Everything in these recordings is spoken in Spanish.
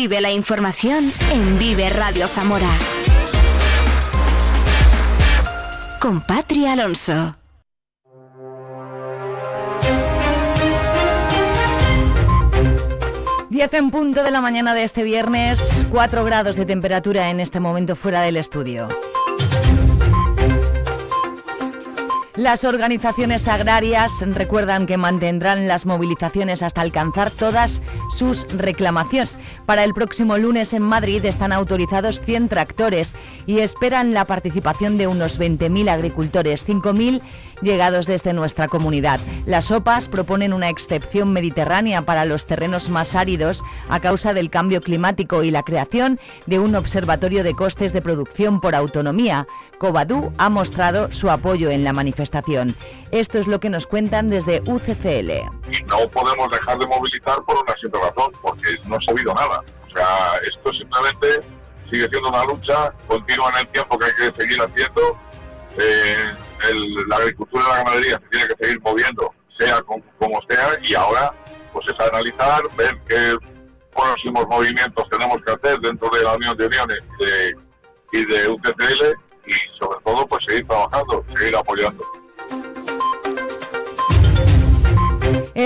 Vive la información en Vive Radio Zamora. Con Patri Alonso. Diez en punto de la mañana de este viernes, 4 grados de temperatura en este momento fuera del estudio. Las organizaciones agrarias recuerdan que mantendrán las movilizaciones hasta alcanzar todas sus reclamaciones. Para el próximo lunes en Madrid están autorizados 100 tractores y esperan la participación de unos 20.000 agricultores, 5.000 llegados desde nuestra comunidad. Las OPAs proponen una excepción mediterránea para los terrenos más áridos a causa del cambio climático y la creación de un observatorio de costes de producción por autonomía. Covadú ha mostrado su apoyo en la manifestación. Esto es lo que nos cuentan desde UCCL. No podemos dejar de movilizar por una simple razón, porque no ha oído nada. O sea, esto simplemente sigue siendo una lucha continua en el tiempo que hay que seguir haciendo. Eh, el- la agricultura y la ganadería se tiene que seguir moviendo, sea com- como, sea, y ahora pues es analizar, ver qué próximos movimientos tenemos que hacer dentro de la Unión de Uniones de- y de UTCL y sobre todo pues seguir trabajando, seguir apoyando.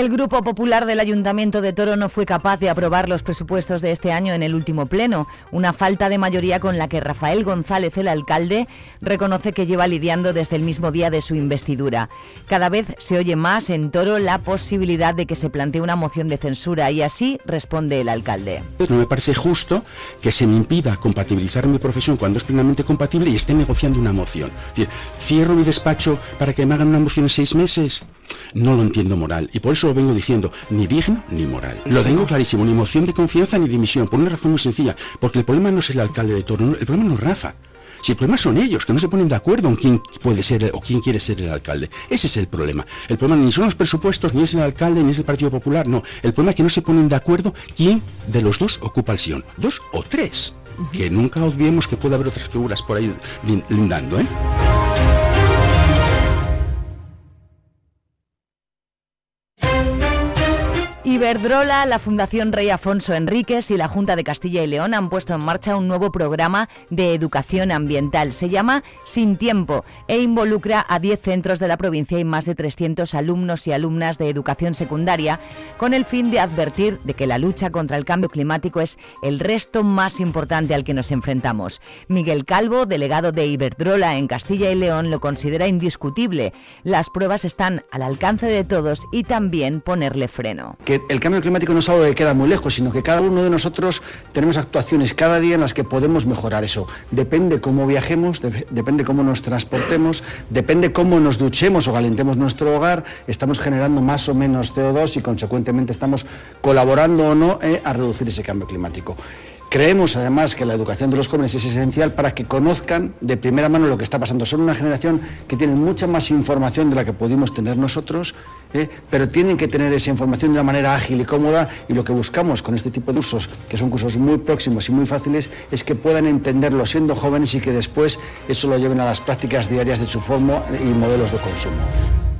El Grupo Popular del Ayuntamiento de Toro no fue capaz de aprobar los presupuestos de este año en el último pleno, una falta de mayoría con la que Rafael González, el alcalde, reconoce que lleva lidiando desde el mismo día de su investidura. Cada vez se oye más en Toro la posibilidad de que se plantee una moción de censura y así responde el alcalde. No me parece justo que se me impida compatibilizar mi profesión cuando es plenamente compatible y esté negociando una moción. Cierro mi despacho para que me hagan una moción en seis meses. No lo entiendo moral y por eso lo vengo diciendo, ni digno ni moral. Lo tengo clarísimo, ni moción de confianza ni dimisión, por una razón muy sencilla, porque el problema no es el alcalde de Toro, no, el problema no es Rafa. Si el problema son ellos, que no se ponen de acuerdo en quién puede ser o quién quiere ser el alcalde. Ese es el problema. El problema ni son los presupuestos, ni es el alcalde, ni es el Partido Popular, no. El problema es que no se ponen de acuerdo quién de los dos ocupa el sillón. Dos o tres. Que nunca olvidemos que puede haber otras figuras por ahí lin- lindando, ¿eh? Iberdrola, la Fundación Rey Afonso Enríquez y la Junta de Castilla y León han puesto en marcha un nuevo programa de educación ambiental. Se llama Sin Tiempo e involucra a 10 centros de la provincia y más de 300 alumnos y alumnas de educación secundaria con el fin de advertir de que la lucha contra el cambio climático es el resto más importante al que nos enfrentamos. Miguel Calvo, delegado de Iberdrola en Castilla y León, lo considera indiscutible. Las pruebas están al alcance de todos y también ponerle freno. El cambio climático no es algo que queda muy lejos, sino que cada uno de nosotros tenemos actuaciones cada día en las que podemos mejorar eso. Depende cómo viajemos, de- depende cómo nos transportemos, depende cómo nos duchemos o calentemos nuestro hogar, estamos generando más o menos CO2 y consecuentemente estamos colaborando o no eh, a reducir ese cambio climático. Creemos además que la educación de los jóvenes es esencial para que conozcan de primera mano lo que está pasando. Son una generación que tiene mucha más información de la que pudimos tener nosotros, ¿eh? pero tienen que tener esa información de una manera ágil y cómoda y lo que buscamos con este tipo de usos, que son cursos muy próximos y muy fáciles, es que puedan entenderlo siendo jóvenes y que después eso lo lleven a las prácticas diarias de su forma y modelos de consumo.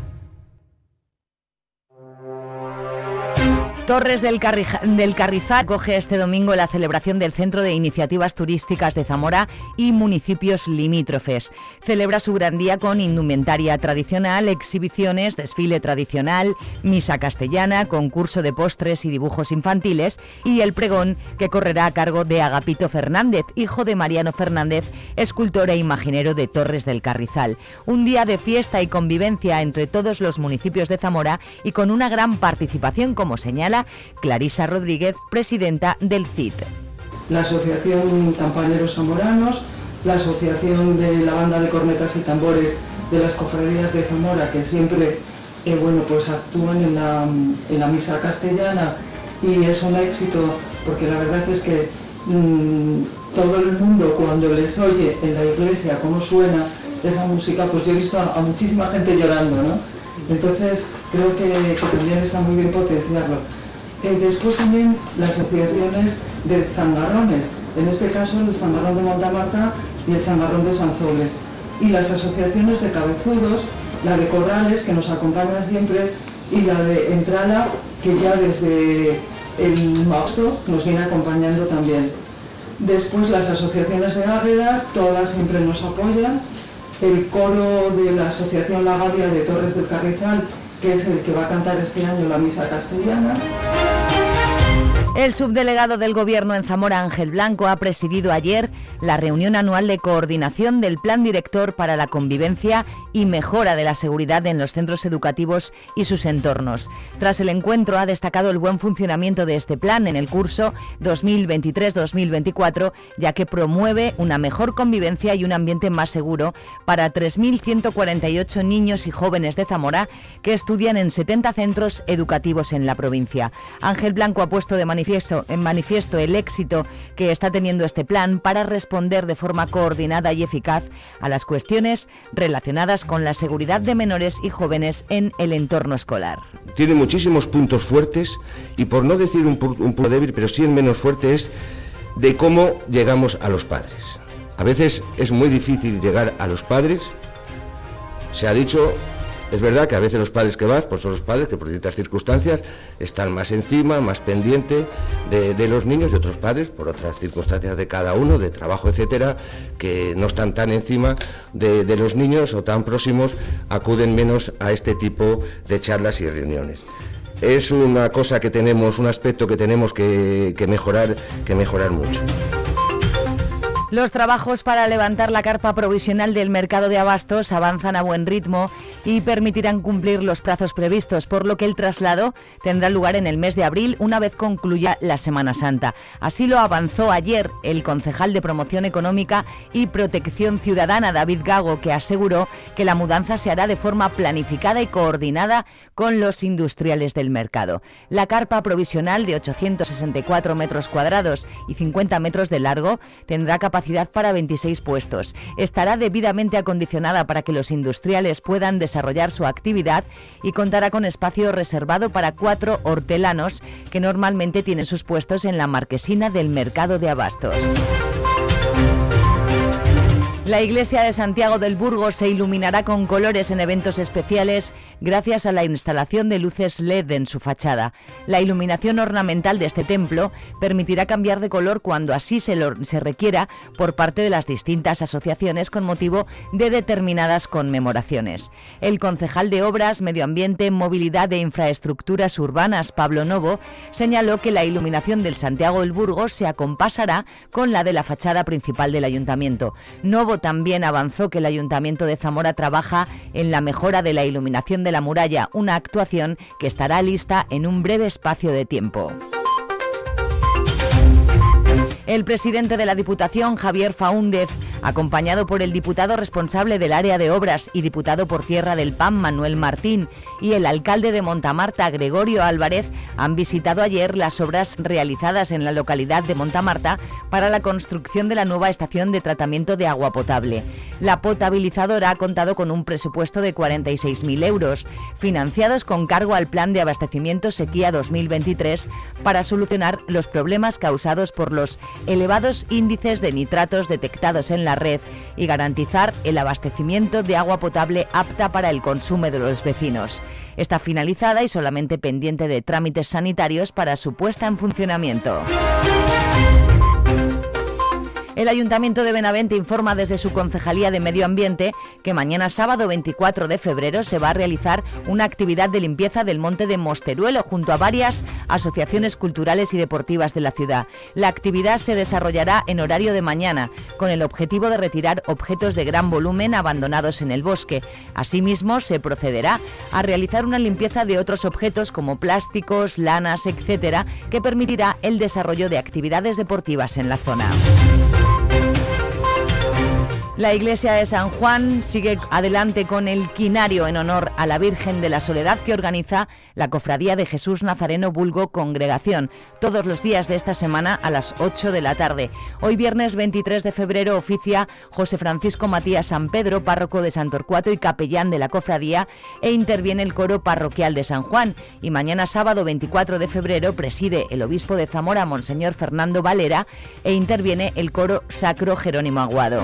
Torres del, Carrizal coge este domingo la celebración del Centro de Iniciativas Turísticas de Zamora y municipios limítrofes. Celebra su gran día con indumentaria tradicional, exhibiciones, desfile tradicional, misa castellana, concurso de postres y dibujos infantiles y el pregón que correrá a cargo de Agapito Fernández, hijo de Mariano Fernández, escultor e imaginero de Torres del Carrizal. Un día de fiesta y convivencia entre todos los municipios de Zamora y con una gran participación, como señala Clarisa Rodríguez, presidenta del CIT. la Asociación Campaneros Zamoranos, la Asociación de la Banda de Cornetas y Tambores de las Cofradías de Zamora, que siempre eh, bueno, pues actúan en la, misa castellana y es un éxito porque la verdad es que mm, todo el mundo cuando les oye en la iglesia cómo suena esa música, pues yo he visto a, muchísima gente llorando, ¿no? Entonces creo que, también está muy bien potenciarlo. Después también las asociaciones de zangarrones, en este caso el zangarrón de Montamarta y el zangarrón de Sanzoles. Y las asociaciones de cabezudos, la de Corrales, que nos acompaña siempre, y la de Entrala, que ya desde el marzo nos viene acompañando también. Después las asociaciones de águedas, todas siempre nos apoyan. El coro de la Asociación La Gavia de Torres del Carrizal, que es el que va a cantar este año la misa castellana. El subdelegado del Gobierno en Zamora, Ángel Blanco, ha presidido ayer la reunión anual de coordinación del Plan Director para la Convivencia y Mejora de la Seguridad en los centros educativos y sus entornos. Tras el encuentro ha destacado el buen funcionamiento de este plan en el curso 2023-2024, ya que promueve una mejor convivencia y un ambiente más seguro para 3.148 niños y jóvenes de Zamora que estudian en 70 centros educativos en la provincia. Ángel Blanco ha puesto de manifiesto en manifiesto el éxito que está teniendo este plan para responder de forma coordinada y eficaz a las cuestiones relacionadas con la seguridad de menores y jóvenes en el entorno escolar. Tiene muchísimos puntos fuertes y por no decir un, punto débil, pero sí el menos fuerte es de cómo llegamos a los padres. A veces es muy difícil llegar a los padres. Se ha dicho es verdad que a veces los padres que vas, pues son los padres que por distintas circunstancias están más encima, más pendiente de, los niños y otros padres, por otras circunstancias de cada uno, de trabajo, etcétera, que no están tan encima de, los niños o tan próximos, acuden menos a este tipo de charlas y reuniones es una cosa que tenemos, un aspecto que tenemos que, mejorar, que mejorar mucho. Los trabajos para levantar la carpa provisional del mercado de abastos avanzan a buen ritmo y permitirán cumplir los plazos previstos, por lo que el traslado tendrá lugar en el mes de abril una vez concluya la Semana Santa. Así lo avanzó ayer el concejal de Promoción Económica y Protección Ciudadana, David Gago, que aseguró que la mudanza se hará de forma planificada y coordinada con los industriales del mercado. La carpa provisional de 864 metros cuadrados y 50 metros de largo tendrá capacidad para 26 puestos. Estará debidamente acondicionada para que los industriales puedan desarrollar su actividad y contará con espacio reservado para cuatro hortelanos que normalmente tienen sus puestos en la marquesina del mercado de abastos. La iglesia de Santiago del Burgo se iluminará con colores en eventos especiales gracias a la instalación de luces LED en su fachada. La iluminación ornamental de este templo permitirá cambiar de color cuando así se, se requiera por parte de las distintas asociaciones con motivo de determinadas conmemoraciones. El concejal de Obras, Medio Ambiente, Movilidad e Infraestructuras Urbanas, Pablo Novo, señaló que la iluminación del Santiago del Burgo se acompasará con la de la fachada principal del ayuntamiento. Novo también avanzó que el Ayuntamiento de Zamora trabaja en la mejora de la iluminación de la muralla, una actuación que estará lista en un breve espacio de tiempo. El presidente de la Diputación, Javier Faúndez, acompañado por el diputado responsable del área de obras y diputado por Tierra del PAN, Manuel Martín, y el alcalde de Montamarta, Gregorio Álvarez, han visitado ayer las obras realizadas en la localidad de Montamarta para la construcción de la nueva estación de tratamiento de agua potable. La potabilizadora ha contado con un presupuesto de 46.000 euros, financiados con cargo al Plan de Abastecimiento Sequía 2023 para solucionar los problemas causados por los elevados índices de nitratos detectados en la red y garantizar el abastecimiento de agua potable apta para el consumo de los vecinos. Está finalizada y solamente pendiente de trámites sanitarios para su puesta en funcionamiento. El Ayuntamiento de Benavente informa desde su Concejalía de Medio Ambiente que mañana sábado 24 de febrero se va a realizar una actividad de limpieza del monte de Mosteruelo junto a varias asociaciones culturales y deportivas de la ciudad. La actividad se desarrollará en horario de mañana con el objetivo de retirar objetos de gran volumen abandonados en el bosque. Asimismo, se procederá a realizar una limpieza de otros objetos como plásticos, lanas, etcétera, que permitirá el desarrollo de actividades deportivas en la zona. La iglesia de San Juan sigue adelante con el quinario en honor a la Virgen de la Soledad que organiza la Cofradía de Jesús Nazareno Vulgo Congregación, todos los días de esta semana a las 8 de la tarde. Hoy viernes 23 de febrero oficia José Francisco Matías San Pedro, párroco de Santorcuato y capellán de la cofradía, e interviene el coro parroquial de San Juan. Y mañana sábado 24 de febrero preside el obispo de Zamora, Monseñor Fernando Valera, e interviene el coro sacro Jerónimo Aguado.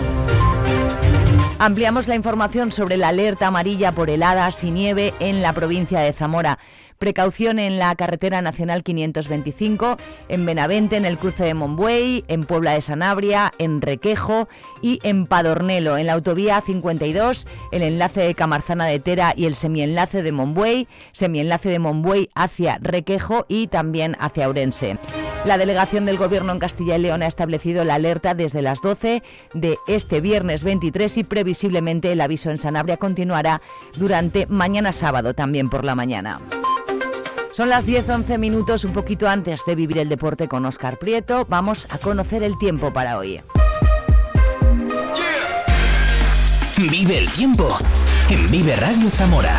Ampliamos la información sobre la alerta amarilla por heladas y nieve en la provincia de Zamora. Precaución en la carretera nacional 525, en Benavente, en el cruce de Monbuey, en Puebla de Sanabria, en Requejo y en Padornelo. En la autovía 52, el enlace de Camarzana de Tera y el semienlace de Monbuey, semienlace de Monbuey hacia Requejo y también hacia Ourense. La delegación del Gobierno en Castilla y León ha establecido la alerta desde las 12 de este viernes 23 y previsiblemente el aviso en Sanabria continuará durante mañana sábado también por la mañana. Son las 10-11 minutos, un poquito antes de vivir el deporte con Oscar Prieto. Vamos a conocer el tiempo para hoy. Vive el tiempo en Vive Radio Zamora.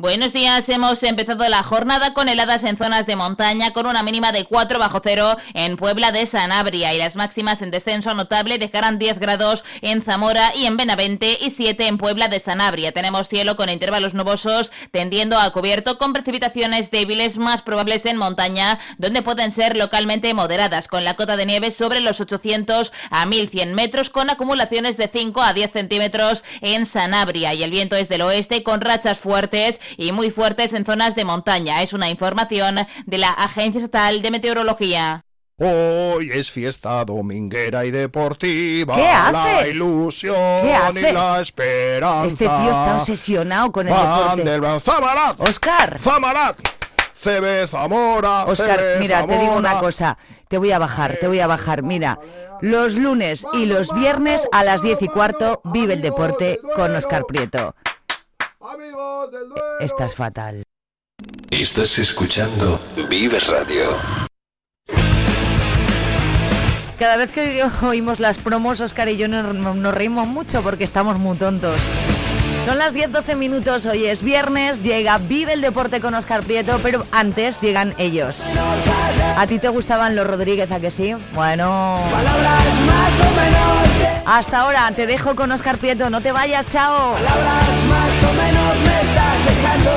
Buenos días, hemos empezado la jornada con heladas en zonas de montaña con una mínima de 4 bajo cero en Puebla de Sanabria y las máximas en descenso notable dejarán 10 grados en Zamora y en Benavente y 7 en Puebla de Sanabria. Tenemos cielo con intervalos nubosos tendiendo a cubierto con precipitaciones débiles más probables en montaña donde pueden ser localmente moderadas con la cota de nieve sobre los 800 a 1100 metros con acumulaciones de 5 a 10 centímetros en Sanabria y el viento es del oeste con rachas fuertes y muy fuertes en zonas de montaña. Es una información de la Agencia Estatal de Meteorología. Hoy es fiesta dominguera y deportiva. ¿Qué La haces? ilusión ¿Qué y haces? la esperanza. Este tío está obsesionado con el Van deporte. del Zamarat. Oscar. Zamarat. CB Zamora. Oscar, CB mira, te digo una cosa. Te voy a bajar, te voy a bajar. Mira, los lunes y los viernes a las 10 y cuarto vive el deporte con Oscar Prieto. Estás fatal. Estás escuchando Vives Radio. Cada vez que oímos las promos, Oscar y yo nos, nos reímos mucho porque estamos muy tontos. Son las 10-12 minutos, hoy es viernes, llega Vive el Deporte con Oscar Prieto, pero antes llegan ellos. ¿A ti te gustaban los Rodríguez, a que sí? Bueno... Hasta ahora, te dejo con Oscar Prieto, no te vayas, chao. más o menos me estás dejando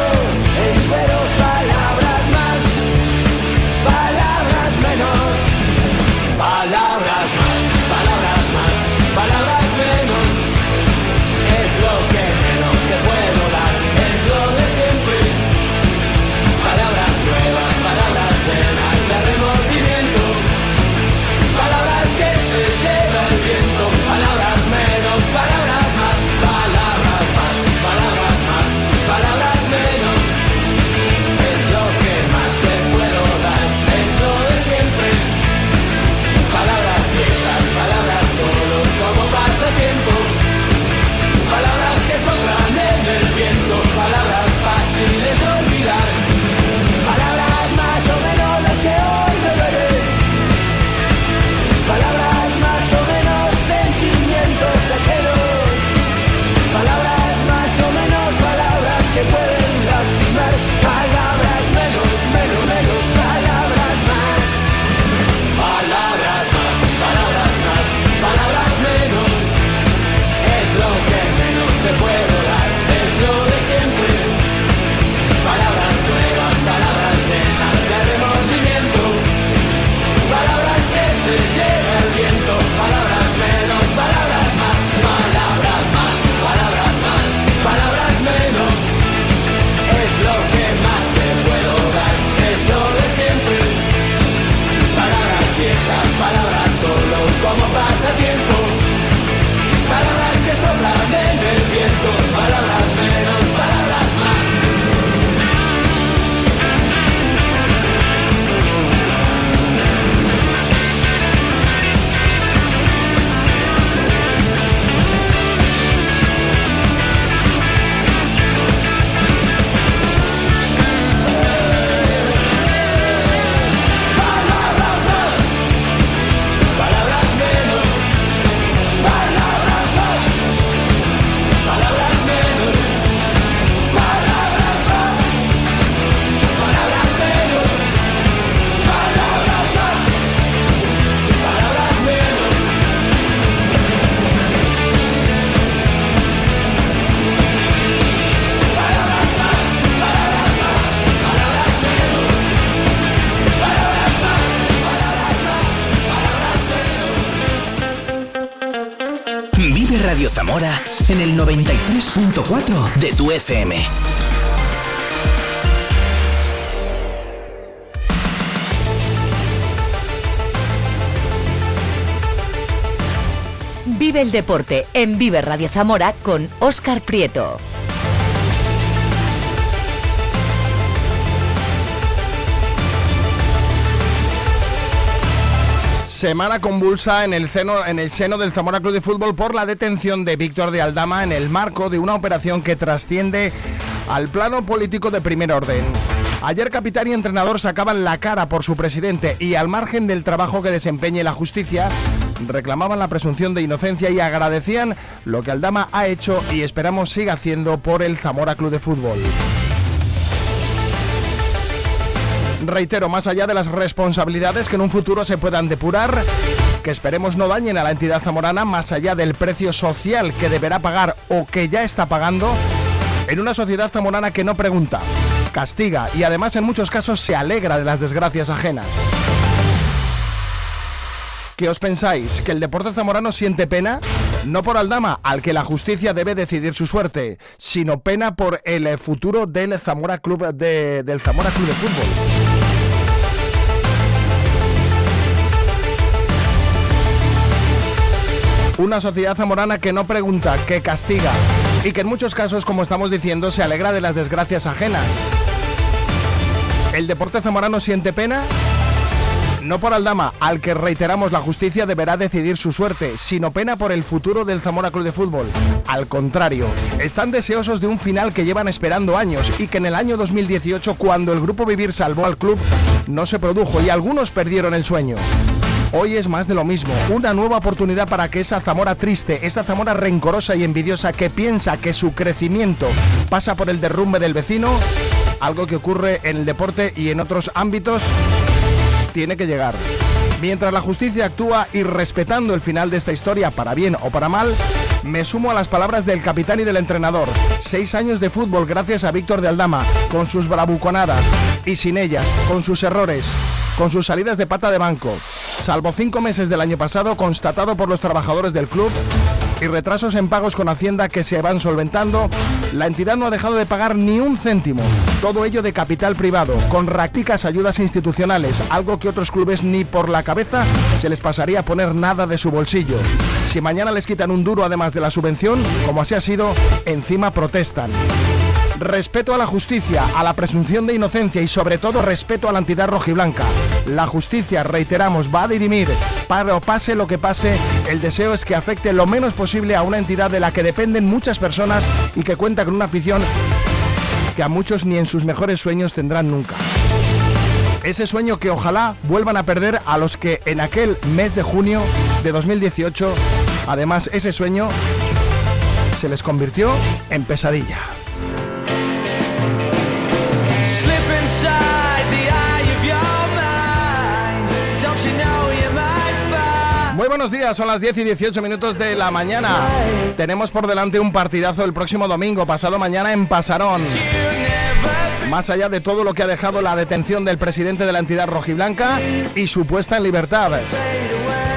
Zamora en el 93.4 de tu FM. Vive el deporte en Vive Radio Zamora con Óscar Prieto. Semana convulsa en el, seno, en el seno del Zamora Club de Fútbol por la detención de Víctor de Aldama en el marco de una operación que trasciende al plano político de primer orden. Ayer capitán y entrenador sacaban la cara por su presidente y al margen del trabajo que desempeñe la justicia, reclamaban la presunción de inocencia y agradecían lo que Aldama ha hecho y esperamos siga haciendo por el Zamora Club de Fútbol. Reitero, más allá de las responsabilidades que en un futuro se puedan depurar, que esperemos no dañen a la entidad zamorana, más allá del precio social que deberá pagar o que ya está pagando, en una sociedad zamorana que no pregunta, castiga y además en muchos casos se alegra de las desgracias ajenas. ¿Qué os pensáis? ¿Que el deporte zamorano siente pena? No por Aldama, al que la justicia debe decidir su suerte, sino pena por el eh, futuro del Zamora Club de, del Zamora Club de Fútbol. Una sociedad zamorana que no pregunta, que castiga y que en muchos casos, como estamos diciendo, se alegra de las desgracias ajenas. ¿El deporte zamorano siente pena? No por Aldama, al que reiteramos la justicia deberá decidir su suerte, sino pena por el futuro del Zamora Club de Fútbol. Al contrario, están deseosos de un final que llevan esperando años y que en el año 2018, cuando el Grupo Vivir salvó al club, no se produjo y algunos perdieron el sueño. Hoy es más de lo mismo, una nueva oportunidad para que esa Zamora triste, esa Zamora rencorosa y envidiosa que piensa que su crecimiento pasa por el derrumbe del vecino, algo que ocurre en el deporte y en otros ámbitos, tiene que llegar. Mientras la justicia actúa y respetando el final de esta historia, para bien o para mal, me sumo a las palabras del capitán y del entrenador. Seis años de fútbol gracias a Víctor de Aldama, con sus bravuconadas y sin ellas, con sus errores, con sus salidas de pata de banco. Salvo cinco meses del año pasado, constatado por los trabajadores del club, y retrasos en pagos con Hacienda que se van solventando, la entidad no ha dejado de pagar ni un céntimo. Todo ello de capital privado, con rácticas ayudas institucionales, algo que otros clubes ni por la cabeza se les pasaría a poner nada de su bolsillo. Si mañana les quitan un duro además de la subvención, como así ha sido, encima protestan. Respeto a la justicia, a la presunción de inocencia y sobre todo respeto a la entidad rojiblanca. La justicia, reiteramos, va a dirimir. Pase lo que pase, el deseo es que afecte lo menos posible a una entidad de la que dependen muchas personas y que cuenta con una afición que a muchos ni en sus mejores sueños tendrán nunca. Ese sueño que ojalá vuelvan a perder a los que en aquel mes de junio de 2018, además ese sueño se les convirtió en pesadilla. Buenos días, son las 10 y 18 minutos de la mañana. Tenemos por delante un partidazo el próximo domingo, pasado mañana en Pasarón. Más allá de todo lo que ha dejado la detención del presidente de la entidad rojiblanca y su puesta en libertad,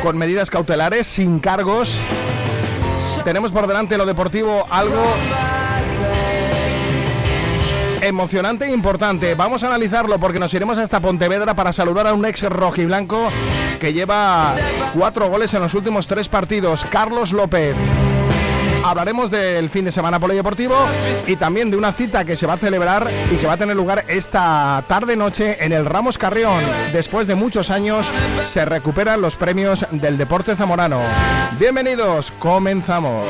con medidas cautelares, sin cargos, tenemos por delante lo deportivo algo emocionante e importante. Vamos a analizarlo porque nos iremos hasta Pontevedra para saludar a un ex rojiblanco que lleva cuatro goles en los últimos tres partidos, Carlos López. Hablaremos del fin de semana polideportivo y también de una cita que se va a celebrar y que va a tener lugar esta tarde-noche en el Ramos Carrión. Después de muchos años se recuperan los premios del deporte zamorano. Bienvenidos, comenzamos.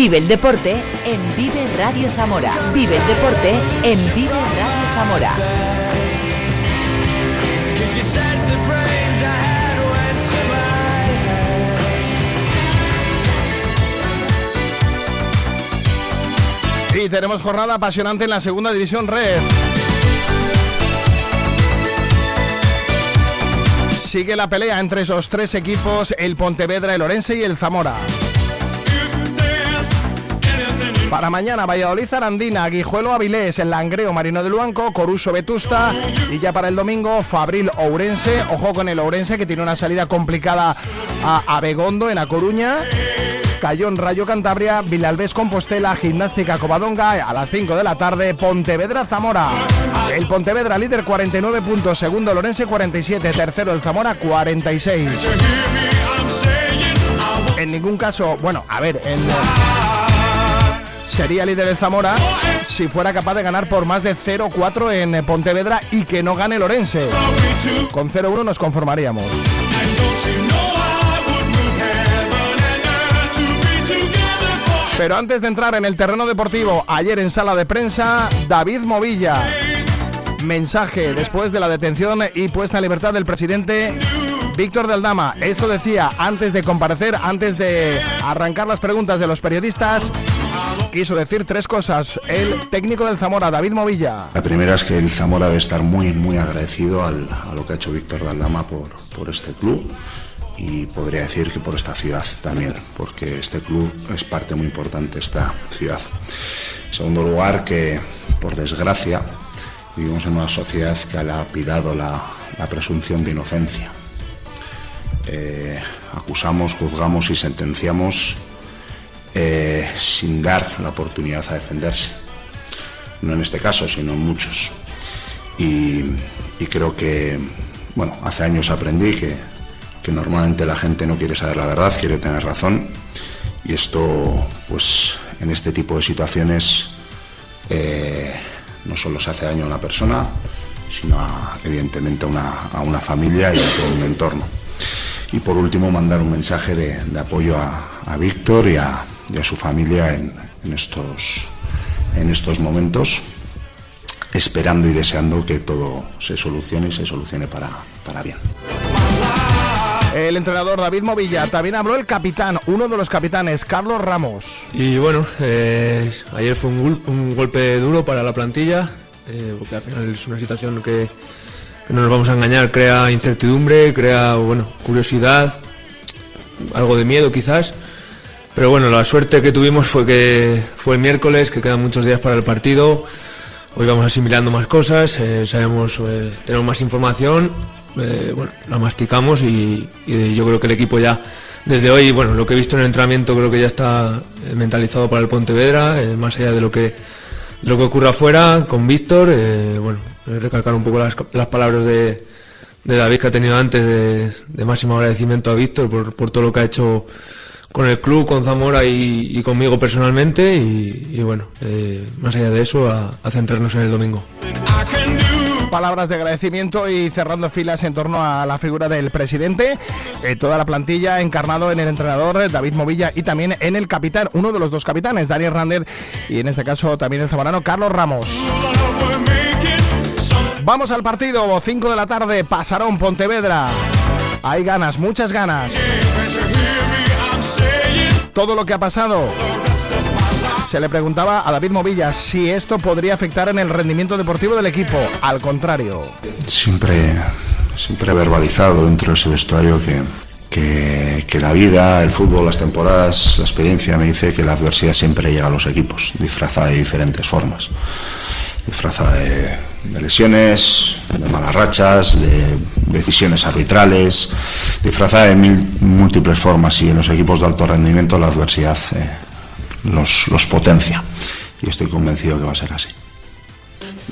Vive el deporte en Vive Radio Zamora. Vive el deporte en Vive Radio Zamora. Y tenemos jornada apasionante en la segunda división red. Sigue la pelea entre esos tres equipos, el Pontevedra, el Orense y el Zamora. Para mañana, Valladolid Arandina, Guijuelo Avilés, el Langreo Marino de Luanco, Coruso Vetusta y ya para el domingo, Fabril Ourense. Ojo con el Ourense que tiene una salida complicada a Abegondo en A Coruña. Cayón Rayo Cantabria, Vilalbés Compostela, Gimnástica Covadonga a las 5 de la tarde, Pontevedra Zamora. El Pontevedra líder 49 puntos, segundo Lorense 47, tercero el Zamora 46. En ningún caso, bueno, a ver, sería líder el Zamora si fuera capaz de ganar por más de 0-4 en Pontevedra y que no gane Lorense. Con 0-1 nos conformaríamos. Pero antes de entrar en el terreno deportivo, ayer en sala de prensa, David Movilla. Mensaje después de la detención y puesta en libertad del presidente Víctor del Dama. Esto decía antes de comparecer, antes de arrancar las preguntas de los periodistas. Quiso decir tres cosas. El técnico del Zamora, David Movilla. La primera es que el Zamora debe estar muy, muy agradecido al- a lo que ha hecho Víctor Daldama por, por este club y podría decir que por esta ciudad también, porque este club es parte muy importante de esta ciudad. En segundo lugar, que por desgracia vivimos en una sociedad que ha lapidado la, la presunción de inocencia. Eh, acusamos, juzgamos y sentenciamos eh, sin dar la oportunidad a defenderse. No en este caso, sino en muchos. Y, creo que, bueno, hace años aprendí que, que normalmente la gente no quiere saber la verdad, quiere tener razón. Y esto, pues, en este tipo de situaciones, eh, no solo se hace daño a una persona, sino a, evidentemente a una, a una familia y a todo un entorno. Y por último, mandar un mensaje de, de apoyo a, a Víctor y a, y a su familia en, en estos, en estos momentos, esperando y deseando que todo se solucione y se solucione para, para bien. El entrenador David Movilla. También habló el capitán, uno de los capitanes, Carlos Ramos. Y bueno, eh, ayer fue un golpe duro para la plantilla, eh, porque al final es una situación que, que no nos vamos a engañar, crea incertidumbre, crea bueno, curiosidad, algo de miedo quizás. Pero bueno, la suerte que tuvimos fue que fue el miércoles, que quedan muchos días para el partido. Hoy vamos asimilando más cosas, eh, sabemos, eh, tenemos más información, eh, bueno, la masticamos y, yo creo que el equipo ya desde hoy, bueno, lo que he visto en el entrenamiento creo que ya está mentalizado para el Pontevedra, más allá de lo que de lo que ocurra afuera con Víctor, bueno, recalcar un poco las, las palabras de, de David que ha tenido antes de, de máximo agradecimiento a Víctor por, por todo lo que ha hecho con el club, con Zamora y, conmigo personalmente y, bueno, eh, más allá de eso a, centrarnos en el domingo. Palabras de agradecimiento y cerrando filas en torno a la figura del presidente, eh, toda la plantilla encarnado en el entrenador David Movilla y también en el capitán, uno de los dos capitanes, Daniel Rander y en este caso también el zamorano Carlos Ramos. Vamos al partido, 5 de la tarde, Pasarón, Pontevedra. Hay ganas, muchas ganas. Todo lo que ha pasado. Se le preguntaba a David Movilla si esto podría afectar en el rendimiento deportivo del equipo. Al contrario. Siempre, siempre he verbalizado dentro de ese vestuario que, que, que la vida, el fútbol, las temporadas, la experiencia me dice que la adversidad siempre llega a los equipos, disfrazada de diferentes formas. Disfrazada de, de lesiones, de malas rachas, de decisiones arbitrales, disfrazada de múltiples formas y en los equipos de alto rendimiento la adversidad eh, los, potencia. Y estoy convencido que va a ser así.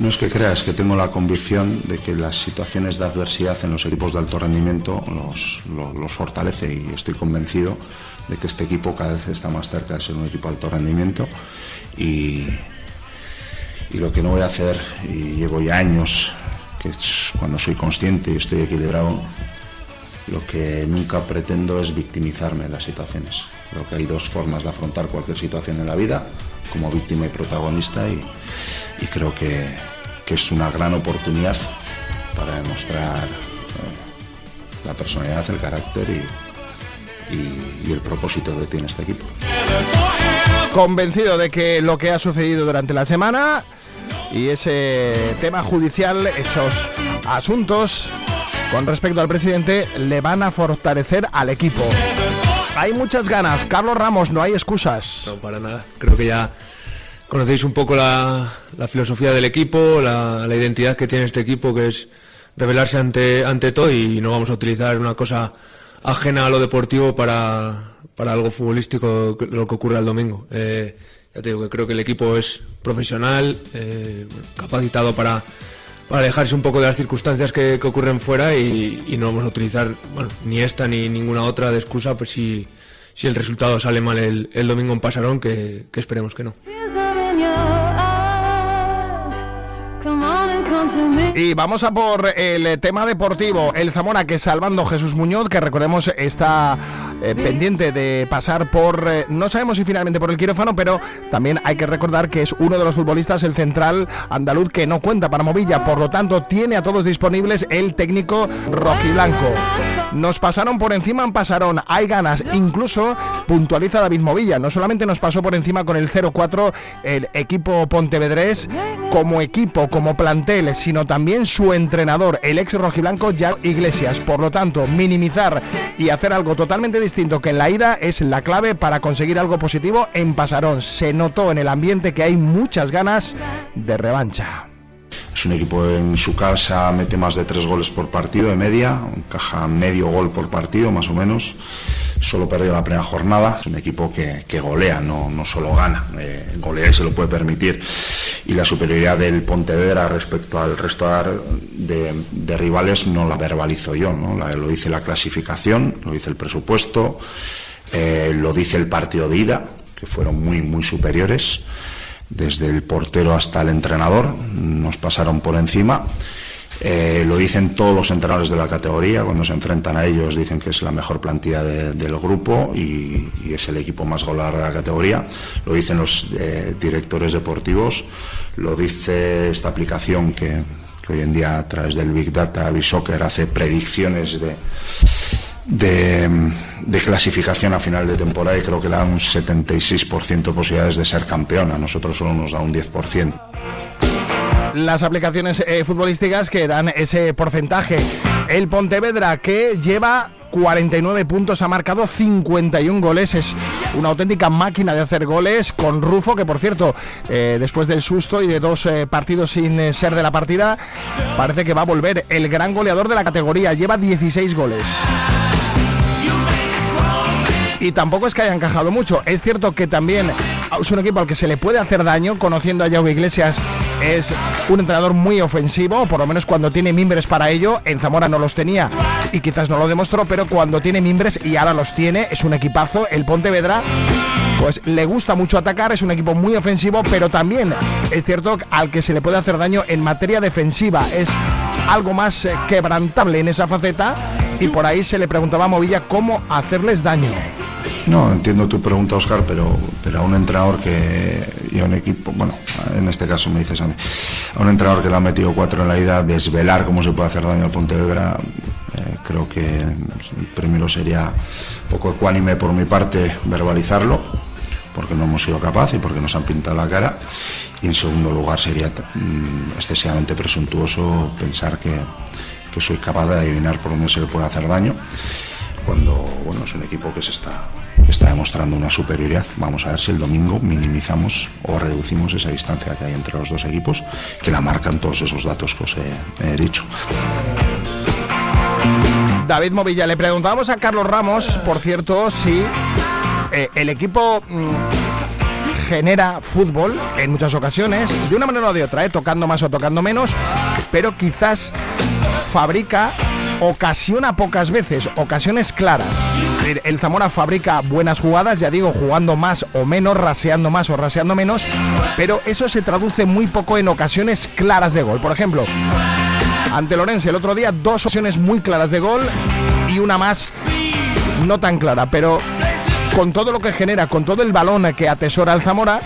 No es que creas que tengo la convicción de que las situaciones de adversidad en los equipos de alto rendimiento los, los, los fortalece y estoy convencido de que este equipo cada vez está más cerca de ser un equipo de alto rendimiento y, y lo que no voy a hacer, y llevo ya años, que es cuando soy consciente y estoy equilibrado, lo que nunca pretendo es victimizarme en las situaciones. Creo que hay dos formas de afrontar cualquier situación en la vida, como víctima y protagonista, y, creo que, que, es una gran oportunidad para demostrar eh, la personalidad, el carácter y, y el propósito que tiene este equipo. Convencido de que lo que ha sucedido durante la semana y ese tema judicial, esos asuntos con respecto al presidente, le van a fortalecer al equipo. Hay muchas ganas. Carlos Ramos, no hay excusas. No, para nada. Creo que ya conocéis un poco la, filosofía del equipo, la, identidad que tiene este equipo, que es revelarse ante, ante todo y no vamos a utilizar una cosa ajena a lo deportivo para, para algo futbolístico, lo que ocurre el domingo. Eh, ya te digo que creo que el equipo es profesional, eh, capacitado para, para alejarse un poco de las circunstancias que, que ocurren fuera y, y, no vamos a utilizar bueno, ni esta ni ninguna otra de excusa pues si, si el resultado sale mal el, el domingo en Pasarón, que, que esperemos que no. Y vamos a por el tema deportivo. El Zamora que salvando Jesús Muñoz, que recordemos está eh, pendiente de pasar por, eh, no sabemos si finalmente por el quirófano, pero también hay que recordar que es uno de los futbolistas, el central andaluz, que no cuenta para Movilla, por lo tanto tiene a todos disponibles el técnico rojiblanco. Nos pasaron por encima en Pasarón, hay ganas, incluso puntualiza David Movilla, no solamente nos pasó por encima con el 0-4 el equipo pontevedrés como equipo, como plantel, sino también su entrenador, el ex rojiblanco Jack Iglesias. Por lo tanto, minimizar y hacer algo totalmente distinto que en la ida es la clave para conseguir algo positivo en Pasarón. Se notó en el ambiente que hay muchas ganas de revancha. Es un equipo en su casa, mete más de tres goles por partido de media, encaja medio gol por partido más o menos. Solo perdió la primera jornada. Es un equipo que, que golea, no, no, solo gana. Eh, golea y se lo puede permitir. Y la superioridad del Pontevedra respecto al resto de, rivales no la verbalizo yo. ¿no? Lo dice la clasificación, lo dice el presupuesto, eh, lo dice el partido de ida, que fueron muy, muy superiores desde el portero hasta el entrenador, nos pasaron por encima. Eh, lo dicen todos los entrenadores de la categoría, cuando se enfrentan a ellos dicen que es la mejor plantilla de, del grupo y, es el equipo más goleador de la categoría. Lo dicen los eh, directores deportivos, lo dice esta aplicación que, hoy en día a través del Big Data Bisoccer hace predicciones de, clasificación a final de temporada y creo que le da un 76% de posibilidades de ser campeón, a nosotros solo nos da un 10% las aplicaciones eh, futbolísticas que dan ese porcentaje. El Pontevedra que lleva 49 puntos, ha marcado 51 goles, es una auténtica máquina de hacer goles con Rufo, que por cierto, eh, después del susto y de dos eh, partidos sin ser de la partida, parece que va a volver el gran goleador de la categoría, lleva 16 goles y tampoco es que haya encajado mucho. Es cierto que también es un equipo al que se le puede hacer daño, conociendo a Yao Iglesias, es un entrenador muy ofensivo, por lo menos cuando tiene mimbres para ello. En Zamora no los tenía y quizás no lo demostró, pero cuando tiene mimbres y ahora los tiene, es un equipazo. El Pontevedra pues le gusta mucho atacar, es un equipo muy ofensivo, pero también es cierto al que se le puede hacer daño en materia defensiva. Es algo más eh, quebrantable en esa faceta y por ahí se le preguntaba a Movilla cómo hacerles daño. No, entiendo tu pregunta, Oscar, pero, pero a un entrenador que y a un equipo, bueno, en este caso me dices a mí, a un entrenador que le ha metido cuatro en la ida, desvelar cómo se puede hacer daño al Pontevedra, eh, creo que primero sería poco ecuánime por mi parte verbalizarlo, porque no hemos sido capaces y porque nos han pintado la cara, y en segundo lugar sería mm, excesivamente presuntuoso pensar que, que soy capaz de adivinar por dónde se le puede hacer daño cuando bueno, es un equipo que se está, que está demostrando una superioridad. Vamos a ver si el domingo minimizamos o reducimos esa distancia que hay entre los dos equipos, que la marcan todos esos datos que os he, dicho. David Movilla, le preguntábamos a Carlos Ramos, por cierto, si eh, el equipo mmm, genera fútbol en muchas ocasiones, de una manera o de otra, eh, tocando más o tocando menos, pero quizás fabrica ocasiona pocas veces, ocasiones claras. El Zamora fabrica buenas jugadas, ya digo, jugando más o menos, raseando más o raseando menos, pero eso se traduce muy poco en ocasiones claras de gol. Por ejemplo, ante Lorense el otro día, dos ocasiones muy claras de gol y una más no tan clara, pero con todo lo que genera, con todo el balón que atesora el Zamora,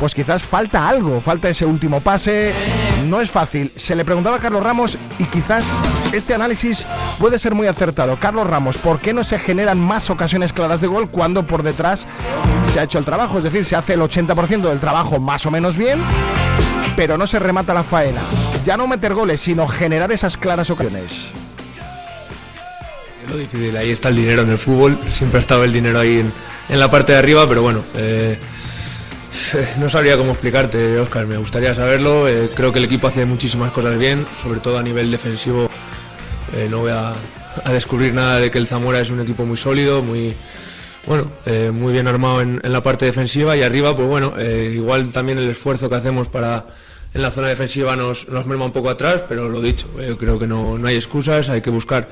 pues quizás falta algo, falta ese último pase, no es fácil. Se le preguntaba a Carlos Ramos y quizás este análisis puede ser muy acertado. Carlos Ramos, ¿por qué no se generan más ocasiones claras de gol cuando por detrás se ha hecho el trabajo? Es decir, se hace el 80% del trabajo más o menos bien, pero no se remata la faena. Ya no meter goles, sino generar esas claras ocasiones. Es lo difícil, ahí está el dinero en el fútbol, siempre ha estado el dinero ahí en, la parte de arriba, pero bueno, eh, no sabría cómo explicarte, Oscar, me gustaría saberlo, eh, creo que el equipo hace muchísimas cosas bien, sobre todo a nivel defensivo, eh, no voy a, descubrir nada de que el Zamora es un equipo muy sólido, muy, bueno, eh, muy bien armado en, la parte defensiva y arriba, pues bueno, eh, igual también el esfuerzo que hacemos para en la zona defensiva nos, nos merma un poco atrás, pero lo dicho, eh, creo que no, no hay excusas, hay que buscar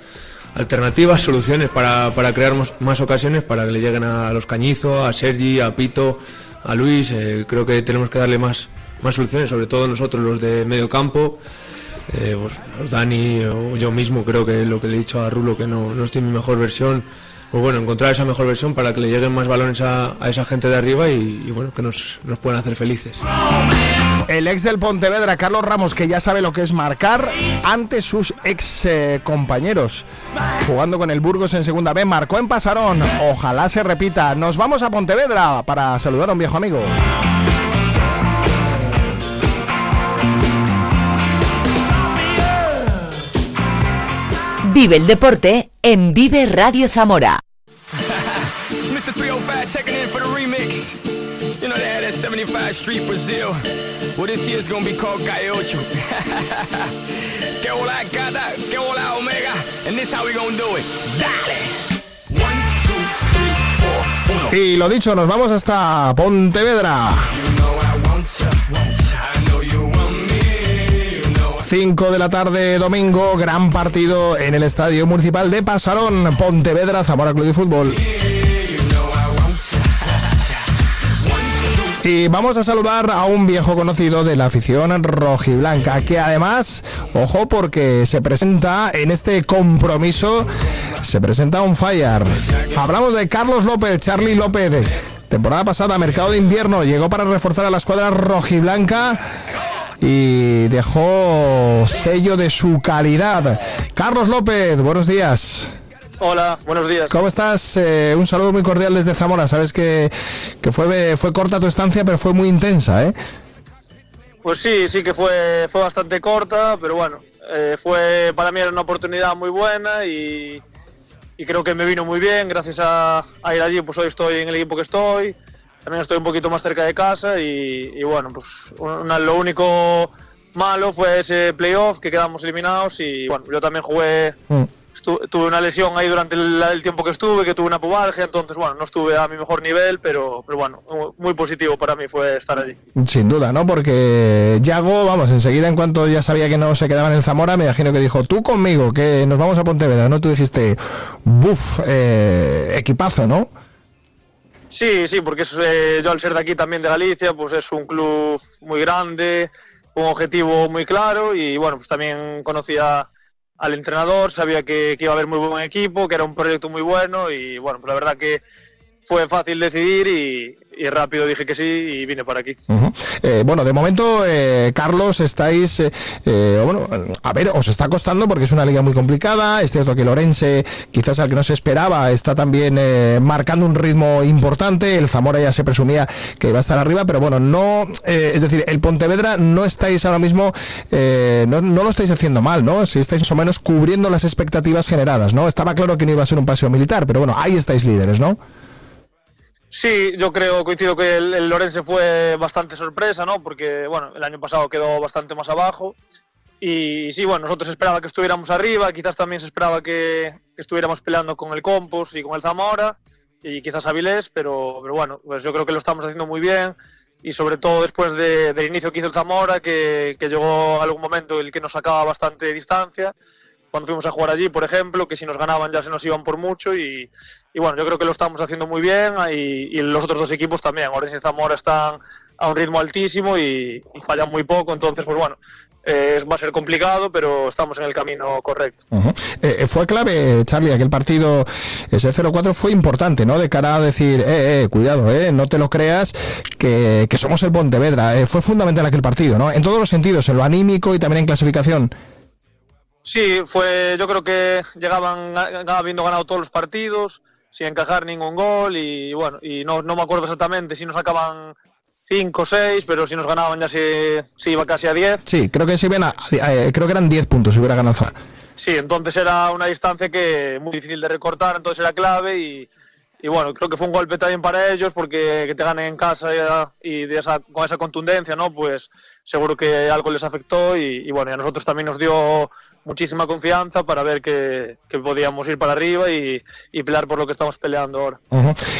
alternativas, soluciones para, para crear más, ocasiones para que le lleguen a los Cañizo, a Sergi, a Pito, a Luis. creo que tenemos que darle más, más soluciones, sobre todo nosotros los de medio campo. Eh, pues, Dani o yo mismo creo que lo que le he dicho a Rulo que no, no estoy en mi mejor versión pues bueno encontrar esa mejor versión para que le lleguen más balones a, esa gente de arriba y, y bueno que nos, nos puedan hacer felices El ex del Pontevedra, Carlos Ramos, que ya sabe lo que es marcar ante sus ex eh, compañeros. Jugando con el Burgos en segunda B, marcó en Pasarón. Ojalá se repita. Nos vamos a Pontevedra para saludar a un viejo amigo. it. Dale. One, two, three, four, uno. Y lo dicho, nos vamos hasta Pontevedra. 5 de la tarde, domingo, gran partido en el Estadio Municipal de Pasarón, Pontevedra, Zamora Club de Fútbol. Y vamos a saludar a un viejo conocido de la afición rojiblanca, que además, ojo, porque se presenta en este compromiso, se presenta un fire. Hablamos de Carlos López, Charlie López. Temporada pasada, mercado de invierno, llegó para reforzar a la escuadra rojiblanca y dejó sello de su calidad. Carlos López, buenos días. Hola, buenos días. ¿Cómo estás? Eh, un saludo muy cordial desde Zamora. Sabes que, que fue, fue corta tu estancia, pero fue muy intensa, ¿eh? Pues sí, sí que fue, fue bastante corta, pero bueno, eh, fue para mí era una oportunidad muy buena y, y creo que me vino muy bien. Gracias a, a ir allí, pues hoy estoy en el equipo que estoy. También estoy un poquito más cerca de casa y, y bueno, pues una- lo único malo fue ese playoff que quedamos eliminados y bueno, yo también jugué estu- tuve una lesión ahí durante el, el tiempo que estuve, que tuve una pubalgia, entonces bueno, no estuve a mi mejor nivel, pero, pero bueno, muy positivo para mí fue estar allí. Sin duda, ¿no? Porque Yago, vamos, enseguida en cuanto ya sabía que no se quedaba en Zamora, me imagino que dijo, tú conmigo, que nos vamos a Pontevedra, ¿no? Tú dijiste, buf, eh, equipazo, ¿no? Sí, sí, porque es, eh, yo al ser de aquí también de Galicia, pues es un club muy grande, un objetivo muy claro y bueno, pues también conocía al entrenador, sabía que, que iba a haber muy buen equipo, que era un proyecto muy bueno y bueno, pues la verdad que fue fácil decidir y, y rápido dije que sí y vine para aquí. Eh, bueno, de momento, eh, Carlos, estáis, eh, eh, bueno, a ver, os está costando porque es una liga muy complicada. Es cierto que Lorense, quizás al que no se esperaba, está también eh, marcando un ritmo importante. El Zamora ya se presumía que iba a estar arriba, pero bueno, no, eh, es decir, el Pontevedra no estáis ahora mismo, no, no lo estáis haciendo mal, ¿no? Si estáis más o menos cubriendo las expectativas generadas, ¿no? Estaba claro que no iba a ser un paseo militar, pero bueno, ahí estáis líderes, ¿no? Sí, yo creo, coincido que el, el Lorense fue bastante sorpresa, ¿no? Porque, bueno, el año pasado quedó bastante más abajo. Y sí, bueno, nosotros esperaba que estuviéramos arriba, quizás también se esperaba que, que estuviéramos peleando con el Compos y con el Zamora, y quizás Avilés, pero, pero bueno, pues yo creo que lo estamos haciendo muy bien. Y sobre todo después de- del inicio que hizo el Zamora, que, que llegó algún momento el que nos sacaba bastante distancia cuando fuimos a jugar allí, por ejemplo, que si nos ganaban ya se nos iban por mucho y, bueno, yo creo que lo estamos haciendo muy bien y, y los otros dos equipos también. Orense y Zamora están a un ritmo altísimo y, fallan muy poco, entonces pues bueno, va a ser complicado, pero estamos en el camino correcto. Eh, eh, fue clave, Charlie, aquel partido, ese 0-4 fue importante, ¿no? De cara a decir, eh, eh, cuidado, eh, no te lo creas, que, que somos el Pontevedra. Eh, fue fundamental aquel partido, ¿no? En todos los sentidos, en lo anímico y también en clasificación. Sí, fue, yo creo que llegaban ga- habiendo ganado todos los partidos, sin encajar ningún gol y bueno, y no, no me acuerdo exactamente si nos sacaban 5 o 6, pero si nos ganaban ya se, se iba casi a 10. Sí, creo que se iban a- eh, creo que eran 10 puntos si hubiera ganado. Sí, entonces era una distancia que muy difícil de recortar, entonces era clave y, y bueno, creo que fue un golpe también para ellos porque que te ganen en casa ya- y de esa, con esa contundencia, ¿no? Pues seguro que algo les afectó y, y bueno, y a nosotros también nos dio muchísima confianza para ver que, que podíamos ir para arriba y, y pelear por lo que estamos peleando ahora.